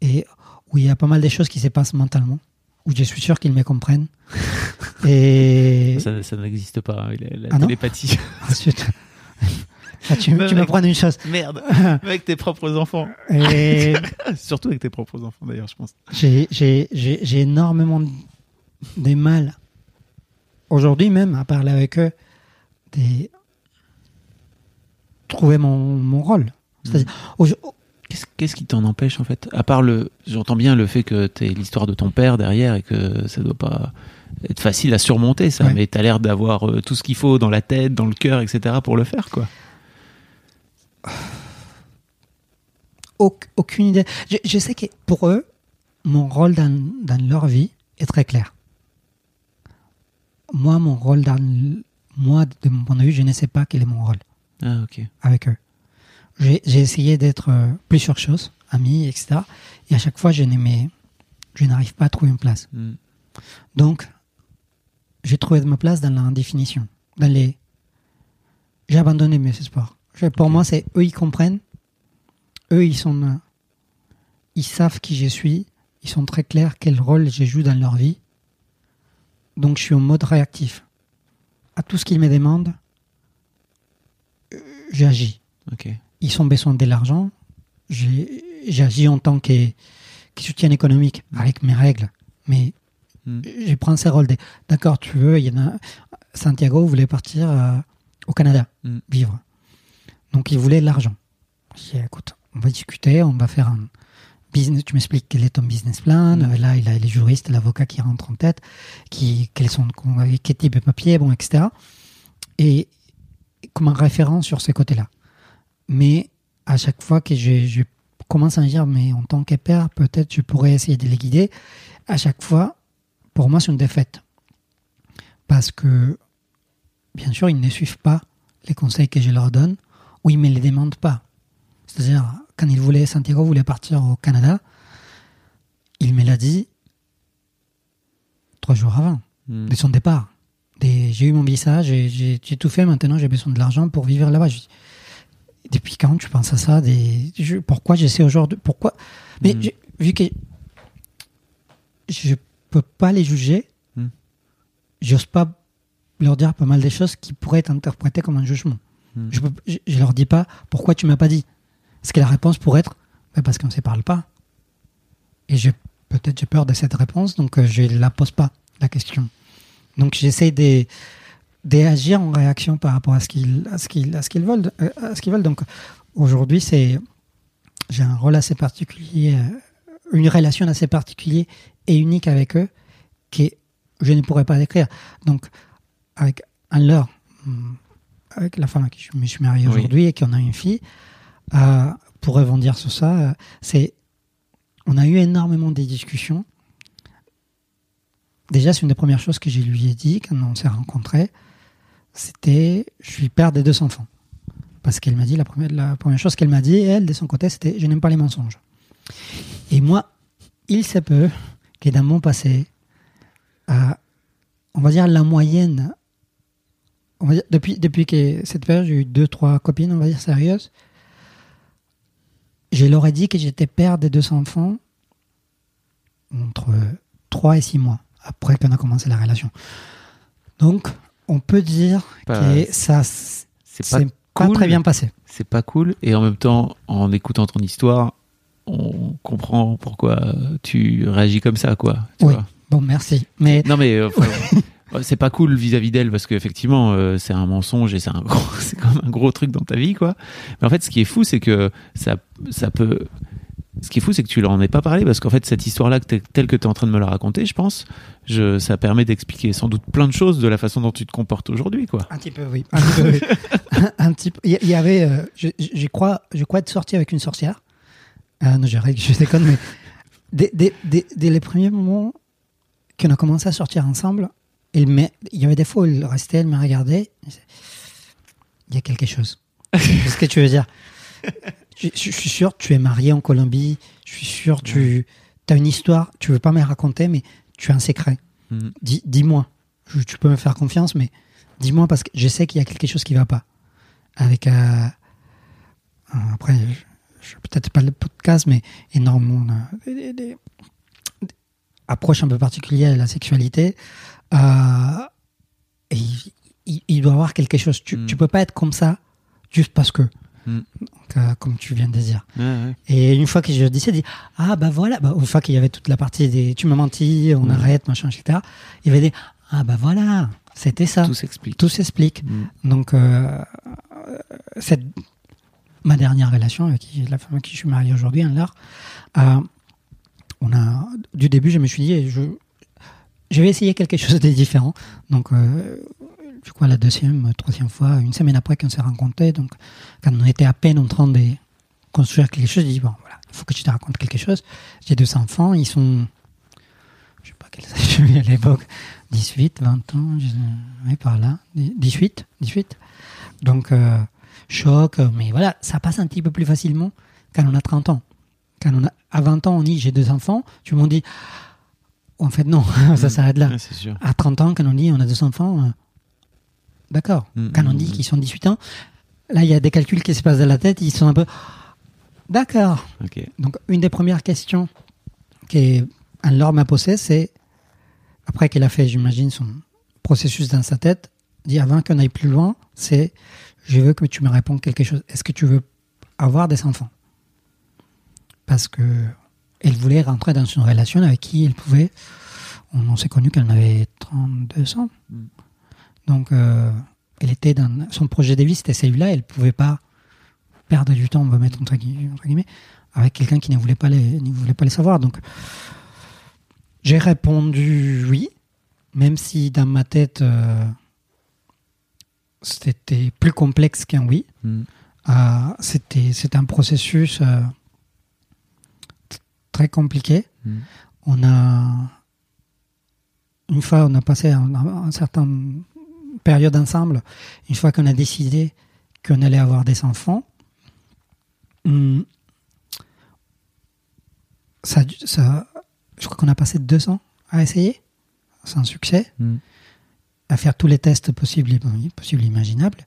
et où il y a pas mal de choses qui se passent mentalement, où je suis sûr qu'ils me comprennent. *laughs* et ça, ça n'existe pas, hein, la, la Ah télépathie. *laughs* ensuite, Ah, tu, tu me prends une chose. Merde *laughs* Avec tes propres enfants. Et *laughs* Surtout avec tes propres enfants, d'ailleurs, je pense. j'ai, j'ai, j'ai, j'ai énormément de mal, aujourd'hui même, à parler avec eux, de trouver mon, mon rôle. C'est-à-dire, aujo- qu'est-ce qu'est-ce qui t'en empêche en fait? À part le, j'entends bien le fait que t'es l'histoire de ton père derrière et que ça doit pas être facile à surmonter ça, Ouais. mais t'as l'air d'avoir euh, tout ce qu'il faut dans la tête, dans le cœur, etc. pour le faire quoi. *sighs* Auc- aucune idée. Je, je sais que pour eux, mon rôle dans, dans leur vie est très clair. Moi, mon rôle dans. Moi, de mon point de vue, je ne sais pas quel est mon rôle Ah ok. avec eux. J'ai j'ai essayé d'être euh, plusieurs choses, amis, etc. Et à chaque fois, je n'aimais- je n'arrive pas à trouver une place. Mm. Donc, j'ai trouvé ma place dans la définition. Dans les... J'ai abandonné mes espoirs. Je- Pour moi, c'est eux, ils comprennent. Eux, ils sont. euh, Ils savent qui je suis. Ils sont très clairs quel rôle je joue dans leur vie. Donc, je suis en mode réactif. À tout ce qu'ils me demandent, euh, j'agis. Ils ont besoin de l'argent. J'agis en tant que, que soutien économique avec mes règles. Mais Mm. je prends ces rôles de d'accord, tu veux, il y en a. Santiago voulait partir euh, au Canada Mm. vivre. Donc il voulait de l'argent. J'ai dit, écoute, on va discuter, on va faire un business. Tu m'expliques quel est ton business plan. Mm. Là, il a les juristes, l'avocat qui rentre en tête, qui, quels sont, quel type de papier, bon, etc. Et comme un référent sur ce côté-là. Mais à chaque fois que je, je commence à me dire, mais en tant que père, peut-être je pourrais essayer de les guider. À chaque fois, pour moi, c'est une défaite. Parce que, bien sûr, ils ne suivent pas les conseils que je leur donne ou ils ne me les demandent pas. C'est-à-dire, quand il voulait, Santiago voulait partir au Canada, il me l'a dit trois jours avant Mm. de son départ. J'ai eu mon visa, j'ai tout fait, maintenant j'ai besoin de l'argent pour vivre là-bas. Depuis quand tu penses à ça? Des, je- Pourquoi j'essaie aujourd'hui? Pourquoi? Mais Mm. j'ai- vu que je peux pas les juger, Mm. j'ose pas leur dire pas mal des choses qui pourraient être interprétées comme un jugement. Mm. Je, peux, je, je leur dis pas pourquoi tu m'as pas dit? Parce que la réponse pourrait être Ben, parce qu'on ne se parle pas. Et peut-être j'ai peur de cette réponse, donc euh, je la pose pas la question. Donc j'essaie de d'agir en réaction par rapport à ce qu'ils à ce qu'ils à ce qu'ils veulent euh, à ce qu'ils veulent. Donc aujourd'hui c'est j'ai un rôle assez particulier, euh, une relation assez particulière et unique avec eux que je ne pourrais pas décrire. Donc avec Anne-Laure, hum, avec la femme à qui je me suis marié Oui. aujourd'hui et qui en a une fille, euh, pour rebondir sur ça, euh, c'est on a eu énormément de discussions. Déjà, c'est une des premières choses que je lui ai dit quand on s'est rencontrés. C'était, je suis père des deux enfants. Parce qu'elle m'a dit, la première, la première chose qu'elle m'a dit, elle, de son côté, c'était, je n'aime pas les mensonges. Et moi, il se peut que dans mon passé, euh, on va dire la moyenne, on va dire, depuis, depuis que cette période, j'ai eu deux, trois copines, on va dire, sérieuses. Je leur ai dit que j'étais père des deux enfants entre 3 et 6 mois après qu'on a commencé la relation. Donc, on peut dire Pas- que ça C'est pas pas très bien passé. c'est pas cool. Et en même temps, en écoutant ton histoire, on comprend pourquoi tu réagis comme ça, quoi. tu Oui. vois. Bon, merci. Mais Non, mais euh, *laughs* ouais, c'est pas cool vis-à-vis d'elle parce qu'effectivement, euh, c'est un mensonge et c'est un gros, *laughs* c'est quand même un gros truc dans ta vie, quoi. Mais en fait, ce qui est fou, c'est que ça, ça peut. Ce qui est fou, c'est que tu leur en ai pas parlé parce qu'en fait, cette histoire-là, telle que tu es en train de me la raconter, je pense, je, ça permet d'expliquer sans doute plein de choses de la façon dont tu te comportes aujourd'hui, quoi. un petit peu, oui. Un petit peu, oui. *laughs* un petit peu. Il y- avait, euh, je- je crois, je crois être sorti avec une sorcière. Ah non, je, je déconne, mais dès, dès- dès- dès les premiers moments qu'on a commencé à sortir ensemble, il, me- il y avait des fois où elle restait, elle me regardait. Il y a quelque chose. *laughs* Qu'est-ce que tu veux dire? Je, je- je suis sûr, tu es marié en Colombie. Je suis sûr, tu as une histoire. Tu veux pas me raconter, mais tu as un secret. Dis- Dis-moi. Je- tu peux me faire confiance, mais dis-moi parce que je sais qu'il y a quelque chose qui va pas. Avec. euh, après, je, peut-être pas le podcast, mais énormément euh, des, des- des- des approches un peu particulières de la sexualité. Euh, et il, il- il doit y avoir quelque chose. Tu, Mm. tu peux pas être comme ça juste parce que. Mm. Donc, euh, comme tu viens de dire. Ouais, ouais. Et une fois que je disais, dit ah bah voilà, bah, une fois qu'il y avait toute la partie des tu m'as menti, on Mm. arrête, machin, etc. Il avait des ah bah voilà, c'était ça. Tout s'explique. Tout s'explique. Mm. Donc euh, cette ma dernière relation avec la femme avec qui je suis marié aujourd'hui, Anne-Laure, euh, on a, du début, je me suis dit, je, vais essayer quelque chose de différent. Donc, euh, je crois la deuxième, troisième fois, une semaine après qu'on s'est rencontrés, donc quand on était à peine en train de construire quelque chose, j'ai dit, bon, voilà, il faut que je te raconte quelque chose. J'ai deux enfants, ils sont, je sais pas quel âge j'avais à l'époque, 18, 20 ans, je- ouais, par là, 18, 18. Donc, euh, choc, mais voilà, ça passe un petit peu plus facilement quand on a 30 ans. Quand on a, à 20 ans, on dit j'ai deux enfants, tu m'en dis, en fait, non, *laughs* ça s'arrête là. Ouais, c'est sûr. À 30 ans, quand on dit on a deux enfants, euh, d'accord. Mm, Quand on mm, dit mm. qu'ils sont 18 ans, là, il y a des calculs qui se passent dans la tête, ils sont un peu, d'accord. Donc, une des premières questions qu'Anne-Laure m'a posée, c'est, après qu'elle a fait, j'imagine, son processus dans sa tête, dit avant qu'on aille plus loin, c'est, je veux que tu me répondes quelque chose. Est-ce que tu veux avoir des enfants? Parce que elle voulait rentrer dans une relation avec qui elle pouvait. On, on s'est connu qu'elle avait 32 ans. Mm. Donc, euh, elle était dans son projet de vie, c'était celui-là. Elle pouvait pas perdre du temps, on va mettre entre guillemets, avec quelqu'un qui ne voulait pas les, ne voulait pas les savoir. Donc, j'ai répondu oui, même si dans ma tête, euh, c'était plus complexe qu'un oui. Mm. Euh, c'était c'est un processus euh, très compliqué. Mm. On a une fois on a passé un, un certain période ensemble. Une fois qu'on a décidé qu'on allait avoir des enfants, hum, ça, ça, je crois qu'on a passé deux ans à essayer, sans succès Mm. À faire tous les tests possibles et possibles imaginables,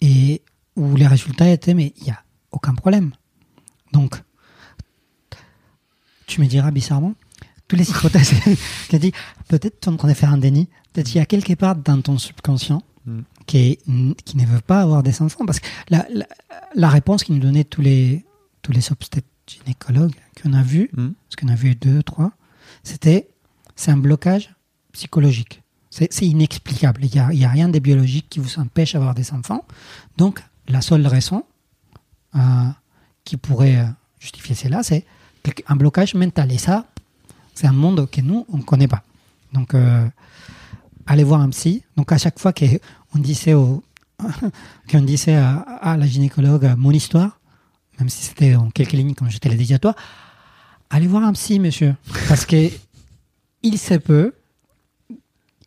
et où les résultats étaient, mais il n'y a aucun problème. Donc, tu me diras bizarrement, tous les hypothèses *laughs* *laughs* qui dit, peut-être tu es en train de faire un déni, peut-être qu'il y a quelque part dans ton subconscient Mm. qui, est- qui ne veut pas avoir des enfants, parce que la, la, la réponse qu'ils nous donnaient tous les, tous les obstétricologues qu'on a vus, Mm. parce qu'on a vu deux, trois, c'était c'est un blocage psychologique. C'est inexplicable. Il n'y a, rien de biologique qui vous empêche d'avoir des enfants. Donc, la seule raison euh, qui pourrait euh, justifier cela, c'est un blocage mental. Et ça, c'est un monde que nous, on ne connaît pas. Donc, euh, allez voir un psy. Donc, à chaque fois qu'on disait, *laughs* qu'on disait à, la gynécologue mon histoire, même si c'était en quelques lignes, comme je te l'ai allez voir un psy, monsieur. Parce que il se peut,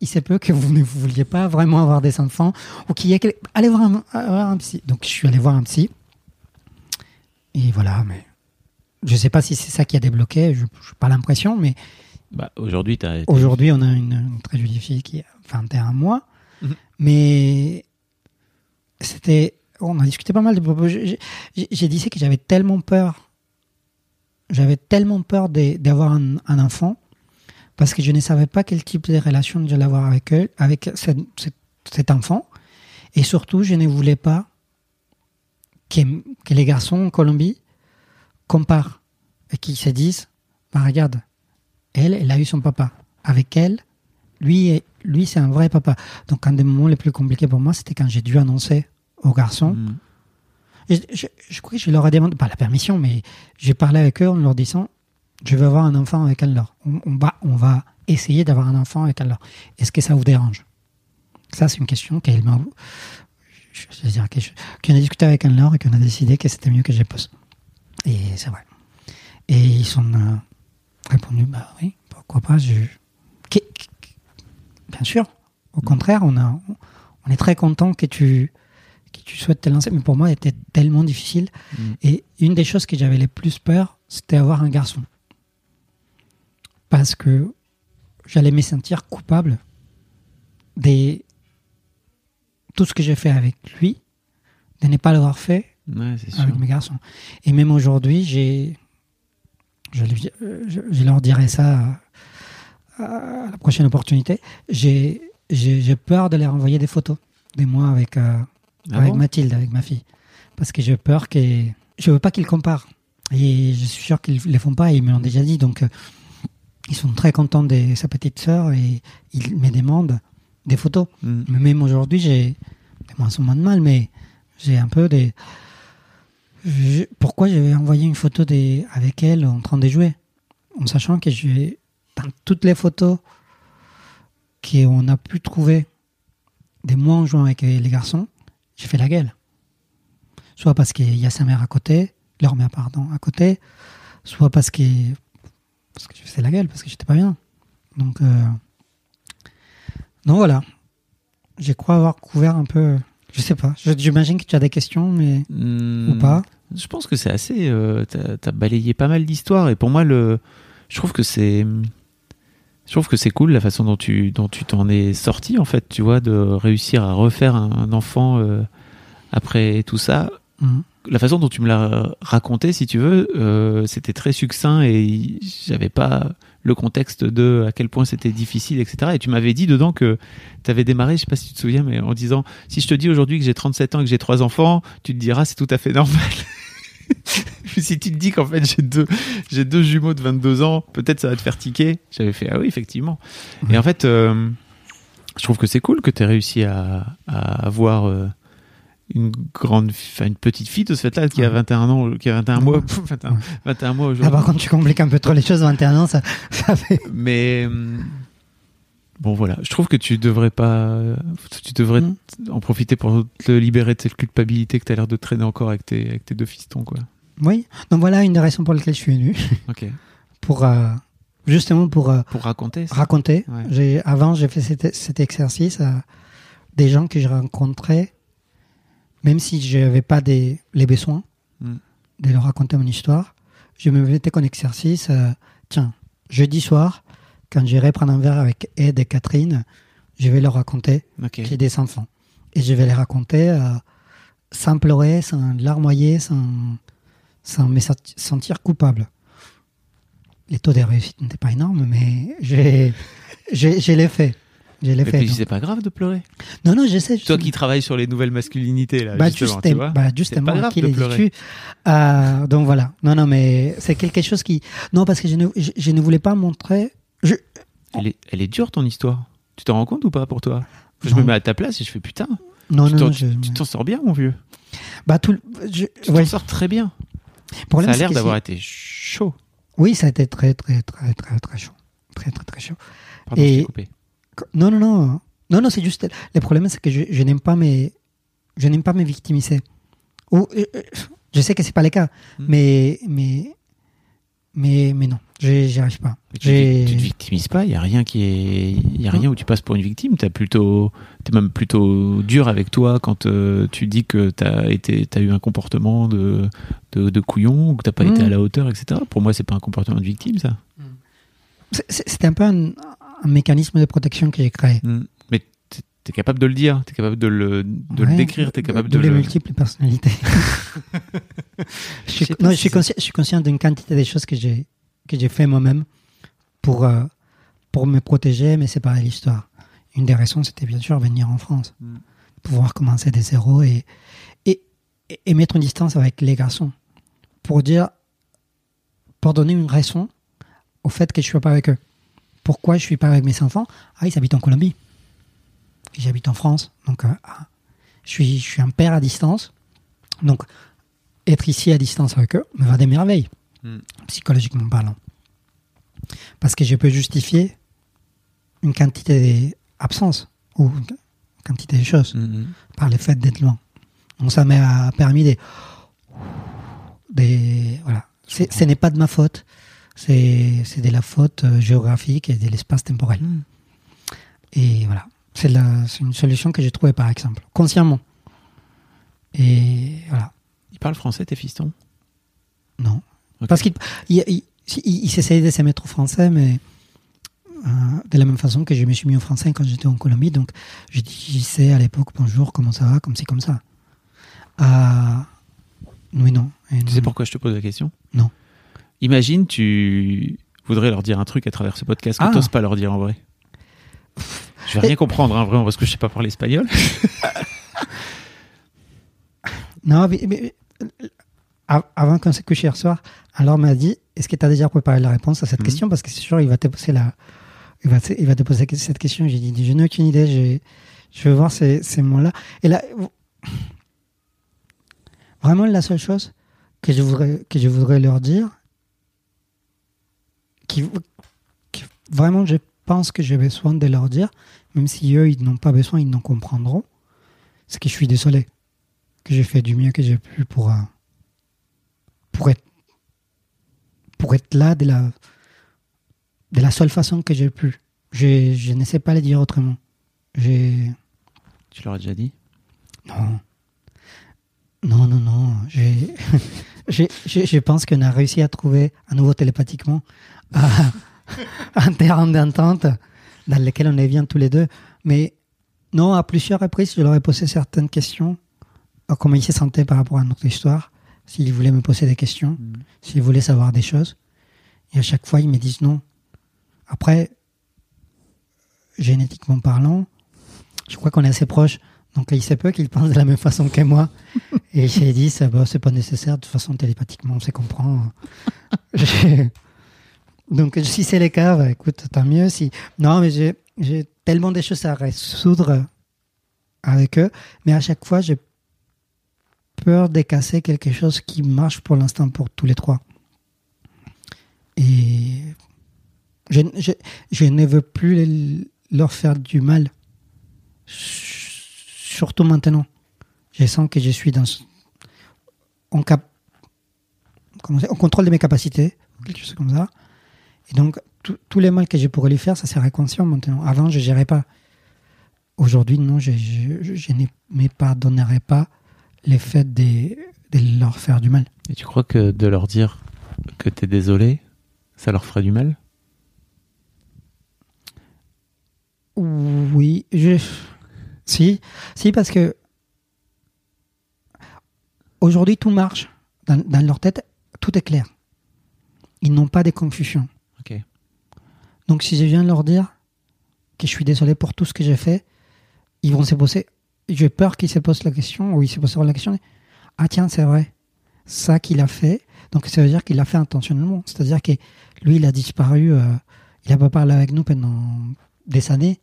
il se peut que vous ne vouliez pas vraiment avoir des enfants ou qu'il y ait allez voir un, psy. Donc je suis allé voir un psy et voilà. Mais je sais pas si c'est ça qui a débloqué. Je n'ai pas l'impression, mais Bah, aujourd'hui, aujourd'hui on a une, une très jolie fille qui a 21 mois. Mhm. Mais c'était, on a discuté pas mal de propos. J'ai dit que j'avais tellement peur, j'avais tellement peur d'avoir un, un enfant parce que je ne savais pas quel type de relation j'allais avoir avec eux, avec cette- cette- cet enfant. Et surtout, je ne voulais pas que, que les garçons en Colombie comparent et qu'ils se disent, bah, regarde, elle, elle a eu son papa. Avec elle, lui, lui c'est un vrai papa. Donc, un des moments les plus compliqués pour moi, c'était quand j'ai dû annoncer aux garçons. Mm. Je, je crois que je leur ai demandé, pas la permission, mais j'ai parlé avec eux en leur disant, je veux avoir un enfant avec Anne-Laure. On, on va, on va essayer d'avoir un enfant avec Anne-Laure. Est-ce que ça vous dérange? Ça, c'est une question qu'elle m'a... Je, veux dire, qu'on a discuté avec Anne-Laure et qu'on a décidé que c'était mieux que je pose. Et c'est vrai. Et ils ont euh, répondu, bah oui, pourquoi pas. Je... Bien sûr. Au contraire, on, a, on est très content que tu, que tu souhaites te lancer. Mais pour moi, c'était tellement difficile. Mm. Et une des choses que j'avais les plus peur, c'était avoir un garçon. Parce que j'allais me sentir coupable de tout ce que j'ai fait avec lui, de ne pas l'avoir fait Ouais, c'est sûr. avec mes garçons. Et même aujourd'hui, j'ai, je, euh, je, je leur dirai ça à, à la prochaine opportunité. J'ai, peur de leur envoyer des photos de moi avec, euh, Ah avec bon? Mathilde, avec ma fille, parce que j'ai peur que je veux pas qu'ils comparent. Et je suis sûr qu'ils les font pas. Ils me l'ont déjà dit. Donc, euh, ils sont très contents de sa petite sœur et ils me demandent des photos. Mm. Mais même aujourd'hui, j'ai moins moins de mal, mais j'ai un peu des. Je- pourquoi j'avais envoyé une photo des, avec elle en train de jouer? En sachant que j'ai, dans toutes les photos qu'on a pu trouver des moi en jouant avec les garçons, j'ai fait la gueule. Soit parce qu'il y a sa mère à côté, leur mère, pardon, à côté, soit parce que, parce que je faisais la gueule, parce que j'étais pas bien. Donc, euh, donc voilà. Je crois avoir couvert un peu. Je sais pas. J'imagine que tu as des questions, mais Hmm, ou pas. Je pense que c'est assez. euh, T'as as balayé pas mal d'histoires et pour moi, le, je trouve que c'est. Je trouve que c'est cool la façon dont tu dont tu t'en es sorti en fait, tu vois, de réussir à refaire un, un enfant euh, après tout ça. Mhm. La façon dont tu me l'as raconté, si tu veux, euh, c'était très succinct et j'avais pas le contexte de à quel point c'était difficile, etc. Et tu m'avais dit dedans que tu avais démarré, je sais pas si tu te souviens, mais en disant si je te dis aujourd'hui que j'ai 37 ans et que j'ai trois enfants, tu te diras c'est tout à fait normal. *laughs* si tu te dis qu'en fait j'ai deux, j'ai deux jumeaux de 22 ans, peut-être ça va te faire tiquer. J'avais fait ah oui effectivement. Et en fait, euh, je trouve que c'est cool que tu aies réussi à, à avoir euh, une grande, enfin une petite fille de ce fait-là qui a Ouais. 21 ans, qui a 21 mois, Ouais. *laughs* 21, 21 mois Ah, aujourd'hui. par contre, tu compliques un peu trop les choses, 21 ans, ça, ça fait. Mais hum, bon voilà, je trouve que tu devrais pas, tu devrais Mm. en profiter pour te libérer de cette culpabilité que tu as l'air de traîner encore avec tes, avec tes deux fistons quoi. Oui. Donc voilà une des raisons pour lesquelles je suis venu. Ok. Pour, euh, justement pour euh, Pour raconter. ça. raconter. Ouais. J'ai, avant, j'ai fait cet, cet exercice à des gens que je rencontrais, même si je n'avais pas des, les besoins Mm. de leur raconter mon histoire. Je me mettais comme exercice, euh, tiens, jeudi soir, quand j'irai prendre un verre avec Ed et Catherine, je vais leur raconter Ok. que j'ai des enfants. Et je vais les raconter euh, sans pleurer, sans larmoyer, sans, sans me senti- sentir coupable. Les taux de réussite n'étaient pas énormes, mais j'ai, j'ai, je l'ai fait. Je l'ai fait. c'est pas grave de pleurer. Non, non, j'essaie. Toi justement. qui travailles sur les nouvelles masculinités là, Bah, justement, juste- tu vois. bah, justement, pas grave qui de les pleurer. Euh, Donc voilà. Non, non, mais c'est quelque chose qui. Non, parce que je ne, je, je ne voulais pas montrer. Je... Elle est, elle est dure ton histoire. Tu t'en rends compte ou pas pour toi? Je Non. me mets à ta place et je fais putain. Non, tu non, tu t'en sors bien mon vieux. Bah, tout. Je... Tu ouais. t'en sors très bien. Problème, ça a l'air d'avoir été chaud. Oui, ça a été très, très, très, très, très chaud. Très, très, très chaud. Pardon, Et- je coupé. Non, non, non. Non, non, c'est juste. Le problème, c'est que je, je n'aime pas mes. Je n'aime pas me victimiser. Ou, euh, euh, je sais que c'est pas le cas, Hmm. mais, mais, mais, mais non, j'y arrive pas. Tu, tu te victimises pas, il y a rien qui est il y a rien où tu passes pour une victime, tu plutôt es même plutôt dur avec toi quand euh, tu dis que tu as été t'as eu un comportement de de, de couillon ou que t'as pas été à la hauteur etc. Pour moi, c'est pas un comportement de victime ça. C'était un peu un, un mécanisme de protection que j'ai créé. Mm. Mais tu es capable de le dire, tu es capable de le de décrire, tu es capable de les le multiples personnalités. *laughs* je, suis, non, je suis conscient, je suis conscient d'une quantité de choses que j'ai que j'ai fait moi-même pour euh, pour me protéger, mais c'est pas l'histoire. Une des raisons, c'était bien sûr venir en France, Mm. pouvoir commencer des zéros et, et et- et mettre une distance avec les garçons pour dire pour donner une raison au fait que je suis pas avec eux. Pourquoi je suis pas avec mes enfants Ah, ils habitent en Colombie. J'habite en France, donc euh, ah, je suis, je suis un père à distance. Donc, être ici à distance avec eux me va des merveilles, Mm. psychologiquement parlant. Parce que je peux justifier une quantité d'absence ou une quantité de choses Mm, mm. par le fait d'être loin. Donc, ça m'a permis de. des voilà. Ce n'est pas de ma faute, c'est c'est de la faute euh, géographique et de l'espace temporel. Mm. Et voilà. C'est la- c'est une solution que j'ai trouvée, par exemple, consciemment. Et voilà. Ils parlent français tes fistons? Non. Parce qu'il il, il, il- il s'essayait de se mettre au français, mais euh, de la même façon que je me suis mis au français quand j'étais en Colombie. Donc, je disais à l'époque bonjour, comment ça va, comme c'est comme ça. Euh, oui, non. Et Tu non. sais pourquoi je te pose la question? Non. Imagine, tu voudrais leur dire un truc à travers ce podcast que Ah. tu n'oses pas leur dire en vrai. Je vais rien *laughs* comprendre, hein, vraiment, parce que je sais pas parler espagnol. *laughs* Non, mais, mais, euh, av- avant qu'on s'est couché hier soir, alors m'a dit Est-ce que tu as déjà préparé la réponse à cette Mhm. question? Parce que c'est sûr, il va te poser, la, il va te, il va te poser cette question. J'ai dit Je n'ai aucune idée, je veux voir ces, ces mots-là. Et là, vraiment, la seule chose que je voudrais, que je voudrais leur dire, qui, qui- vraiment je pense que j'ai besoin de leur dire, même si eux ils n'ont pas besoin, ils n'en comprendront, c'est que je suis désolé, que j'ai fait du mieux que j'ai pu pour, euh, pour, être, pour être là de la, de la seule façon que j'ai pu. Je, je ne sais pas le dire autrement. J'ai. Tu leur as déjà dit? Non. Non, non, non. J'ai- *laughs* Je pense qu'on a réussi à trouver à nouveau télépathiquement *laughs* un- terrain d'entente dans lequel on est bien tous les deux. Mais non, à plusieurs reprises, je leur ai posé certaines questions. euh, Comment ils se sentaient par rapport à notre histoire. S'ils voulaient me poser des questions. S'ils voulaient savoir des choses. Et à chaque fois, ils me disent non. Après, génétiquement parlant, je crois qu'on est assez proches. Donc il se peut qu'ils pensent de la même façon que moi. *laughs* Et j'ai dit, ça, bah, c'est pas nécessaire, de toute façon télépathiquement, on se comprend. *laughs* Donc si c'est le cas, bah, écoute, tant mieux. Si... Non, mais j'ai, tellement de choses à résoudre avec eux, mais à chaque fois, j'ai peur de casser quelque chose qui marche pour l'instant pour tous les trois. Et je, ne veux plus les- leur faire du mal surtout maintenant. Je sens que je suis dans en cap comment en contrôle de mes capacités, quelque chose comme ça. Et donc tous les mal que je pourrais lui faire, ça serait conscient maintenant. Avant, je gérais pas. Aujourd'hui, non, je, je, je- je ne me pardonnerai pas le fait de, de leur faire du mal. Et tu crois que de leur dire que t'es désolé, ça leur ferait du mal? Oui, je... si, si, parce que aujourd'hui tout marche dans, dans leur tête, tout est clair. Ils n'ont pas de confusion. Donc si je viens leur dire que je suis désolé pour tout ce que j'ai fait, ils vont se poser. J'ai peur qu'ils se posent la question, ou ils se poseront la question. Ah tiens, c'est vrai, ça qu'il a fait. Donc ça veut dire qu'il l'a fait intentionnellement. C'est-à-dire que lui, il a disparu. euh, il n'a pas parlé avec nous pendant des années,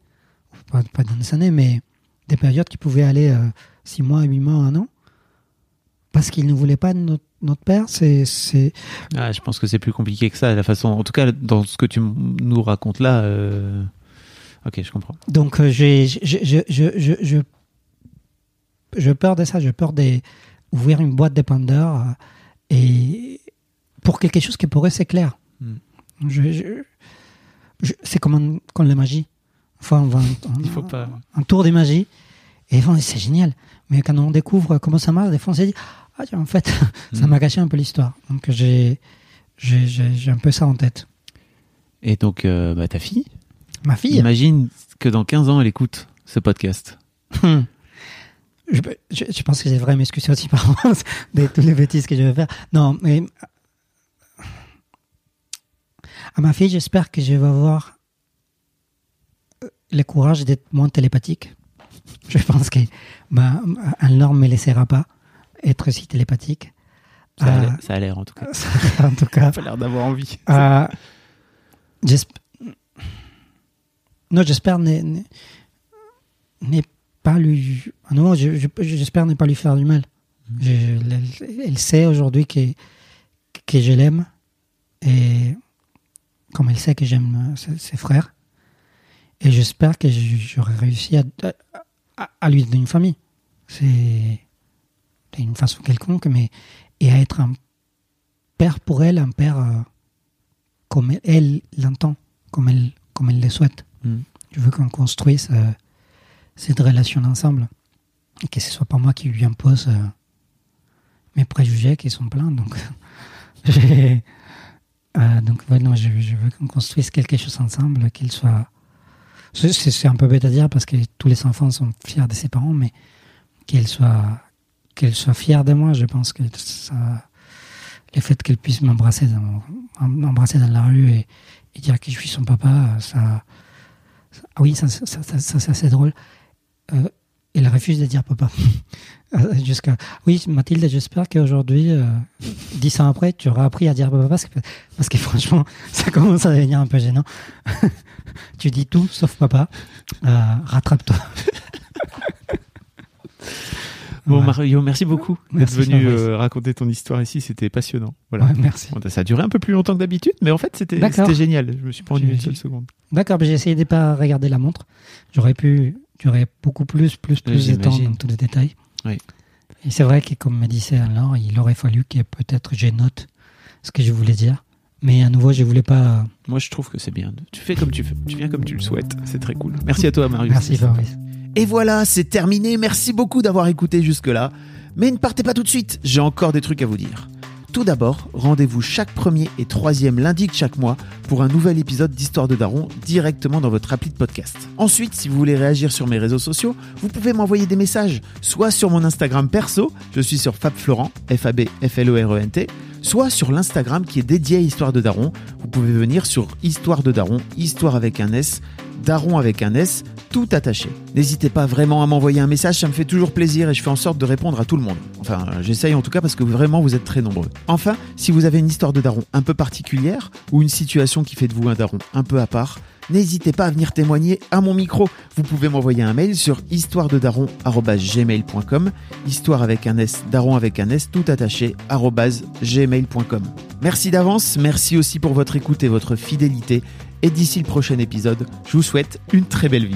pas, dans des années, mais des périodes qui pouvaient aller euh, six mois, huit mois, un an, parce qu'il ne voulait pas notre, notre père. C'est, c'est, Ah, je pense que c'est plus compliqué que ça, la façon. En tout cas, dans ce que tu nous racontes là. euh, Ok, je comprends. Donc, euh, j'ai, je, je, je, je, je, je peur de ça. J'ai peur d'ouvrir une boîte de Pandore euh, et pour quelque chose qui pourrait c'est clair. Mm. Je, je- je- c'est comme, un- comme la magie. Enfin, on va un, Il faut pas. un tour de magie et c'est génial. Mais quand on découvre comment ça marche, des fois on s'est dit ah tiens, en fait, *laughs* ça Mm. m'a gâché un peu l'histoire. Donc j'ai, un peu ça en tête. Et donc, euh, bah, ta fille, Ma fille. imagine que dans 15 ans, elle écoute ce podcast. Hmm. Je, je, je pense que j'ai vraiment m'excuser aussi *laughs* par avance de toutes les bêtises que je vais faire. Non, mais à ma fille, j'espère que je vais avoir euh, le courage d'être moins télépathique. *laughs* Je pense que bah, un norme ne me laissera pas être si télépathique. Ça a Euh, l'air- ça a l'air, en tout cas. *laughs* en tout cas. pas l'air d'avoir envie. Euh, j'esp- non, j'espère ne, ne, ne pas lui. ah Non, je- je- j'espère ne pas lui faire du mal. Je- elle, elle sait aujourd'hui que, que je l'aime et comme elle sait que j'aime ses, ses frères. Et j'espère que j'aurai réussi à, à, à lui donner une famille. C'est d'une façon quelconque, mais et à être un père pour elle, un père euh, comme elle- l'entend, comme elle, comme elle le souhaite. Mm. Je veux qu'on construise euh, cette relation ensemble. Et que ce soit pas moi qui lui impose euh, mes préjugés qui sont pleins. Donc, *laughs* donc ouais, non, je, je veux qu'on construise quelque chose ensemble, qu'il soit. C'est un peu bête à dire parce que tous les enfants sont fiers de ses parents, mais qu'elle soit, qu'elle soit fière de moi, je pense que ça, le fait qu'elle puisse m'embrasser dans, m'embrasser dans la rue et, dire que je suis son papa, ça, ça- ah oui, ça, ça, c'est assez drôle. Euh, elle refuse de dire papa. *laughs* Euh, Jusqu'à, oui, Mathilde, j'espère qu'aujourd'hui, euh, dix ans après, tu auras appris à dire papa parce que, parce que franchement, *laughs* ça commence à devenir un peu gênant. *laughs* tu dis tout sauf papa. Euh, rattrape-toi. Bon, Ouais. Mario, merci beaucoup d'être venu euh, raconter ton histoire ici. C'était passionnant. Voilà. Ouais, merci. Ça a duré un peu plus longtemps que d'habitude, mais en fait, c'était génial. Je me suis pas ennuyé une seule seconde. D'accord, mais j'ai essayé de pas regarder la montre. J'aurais pu, j'aurais beaucoup plus, plus, plus de temps dans tous les détails. Oui. Et c'est vrai que, comme me disait alors, il aurait fallu que peut-être je note ce que je voulais dire. Mais à nouveau, je voulais pas. Moi, je trouve que c'est bien. Tu fais comme tu fais. Tu viens comme tu le souhaites. C'est très cool. Merci à toi, Marius. Merci, Fabrice. Et voilà, c'est terminé. Merci beaucoup d'avoir écouté jusque-là. Mais ne partez pas tout de suite, j'ai encore des trucs à vous dire. Tout d'abord, rendez-vous chaque premier et troisième lundi de chaque mois pour un nouvel épisode d'Histoire de Daron directement dans votre appli de podcast. Ensuite, si vous voulez réagir sur mes réseaux sociaux, vous pouvez m'envoyer des messages, soit sur mon Instagram perso, je suis sur FabFlorent, F-A-B-F-L-O-R-E-N-T, E soit sur l'Instagram qui est dédié à Histoire de Daron. Vous pouvez venir sur Histoire de Daron, Histoire avec un S, Daron avec un S, tout attaché. N'hésitez pas vraiment à m'envoyer un message, ça me fait toujours plaisir et je fais en sorte de répondre à tout le monde. Enfin, j'essaye en tout cas parce que vraiment vous êtes très nombreux. Enfin, si vous avez une histoire de daron un peu particulière ou une situation qui fait de vous un daron un peu à part, n'hésitez pas à venir témoigner à mon micro. Vous pouvez m'envoyer un mail sur histoirededaron@gmail.com, histoire avec un S, daron avec un S, tout attaché. Merci d'avance, merci aussi pour votre écoute et votre fidélité. Et d'ici le prochain épisode, je vous souhaite une très belle vie.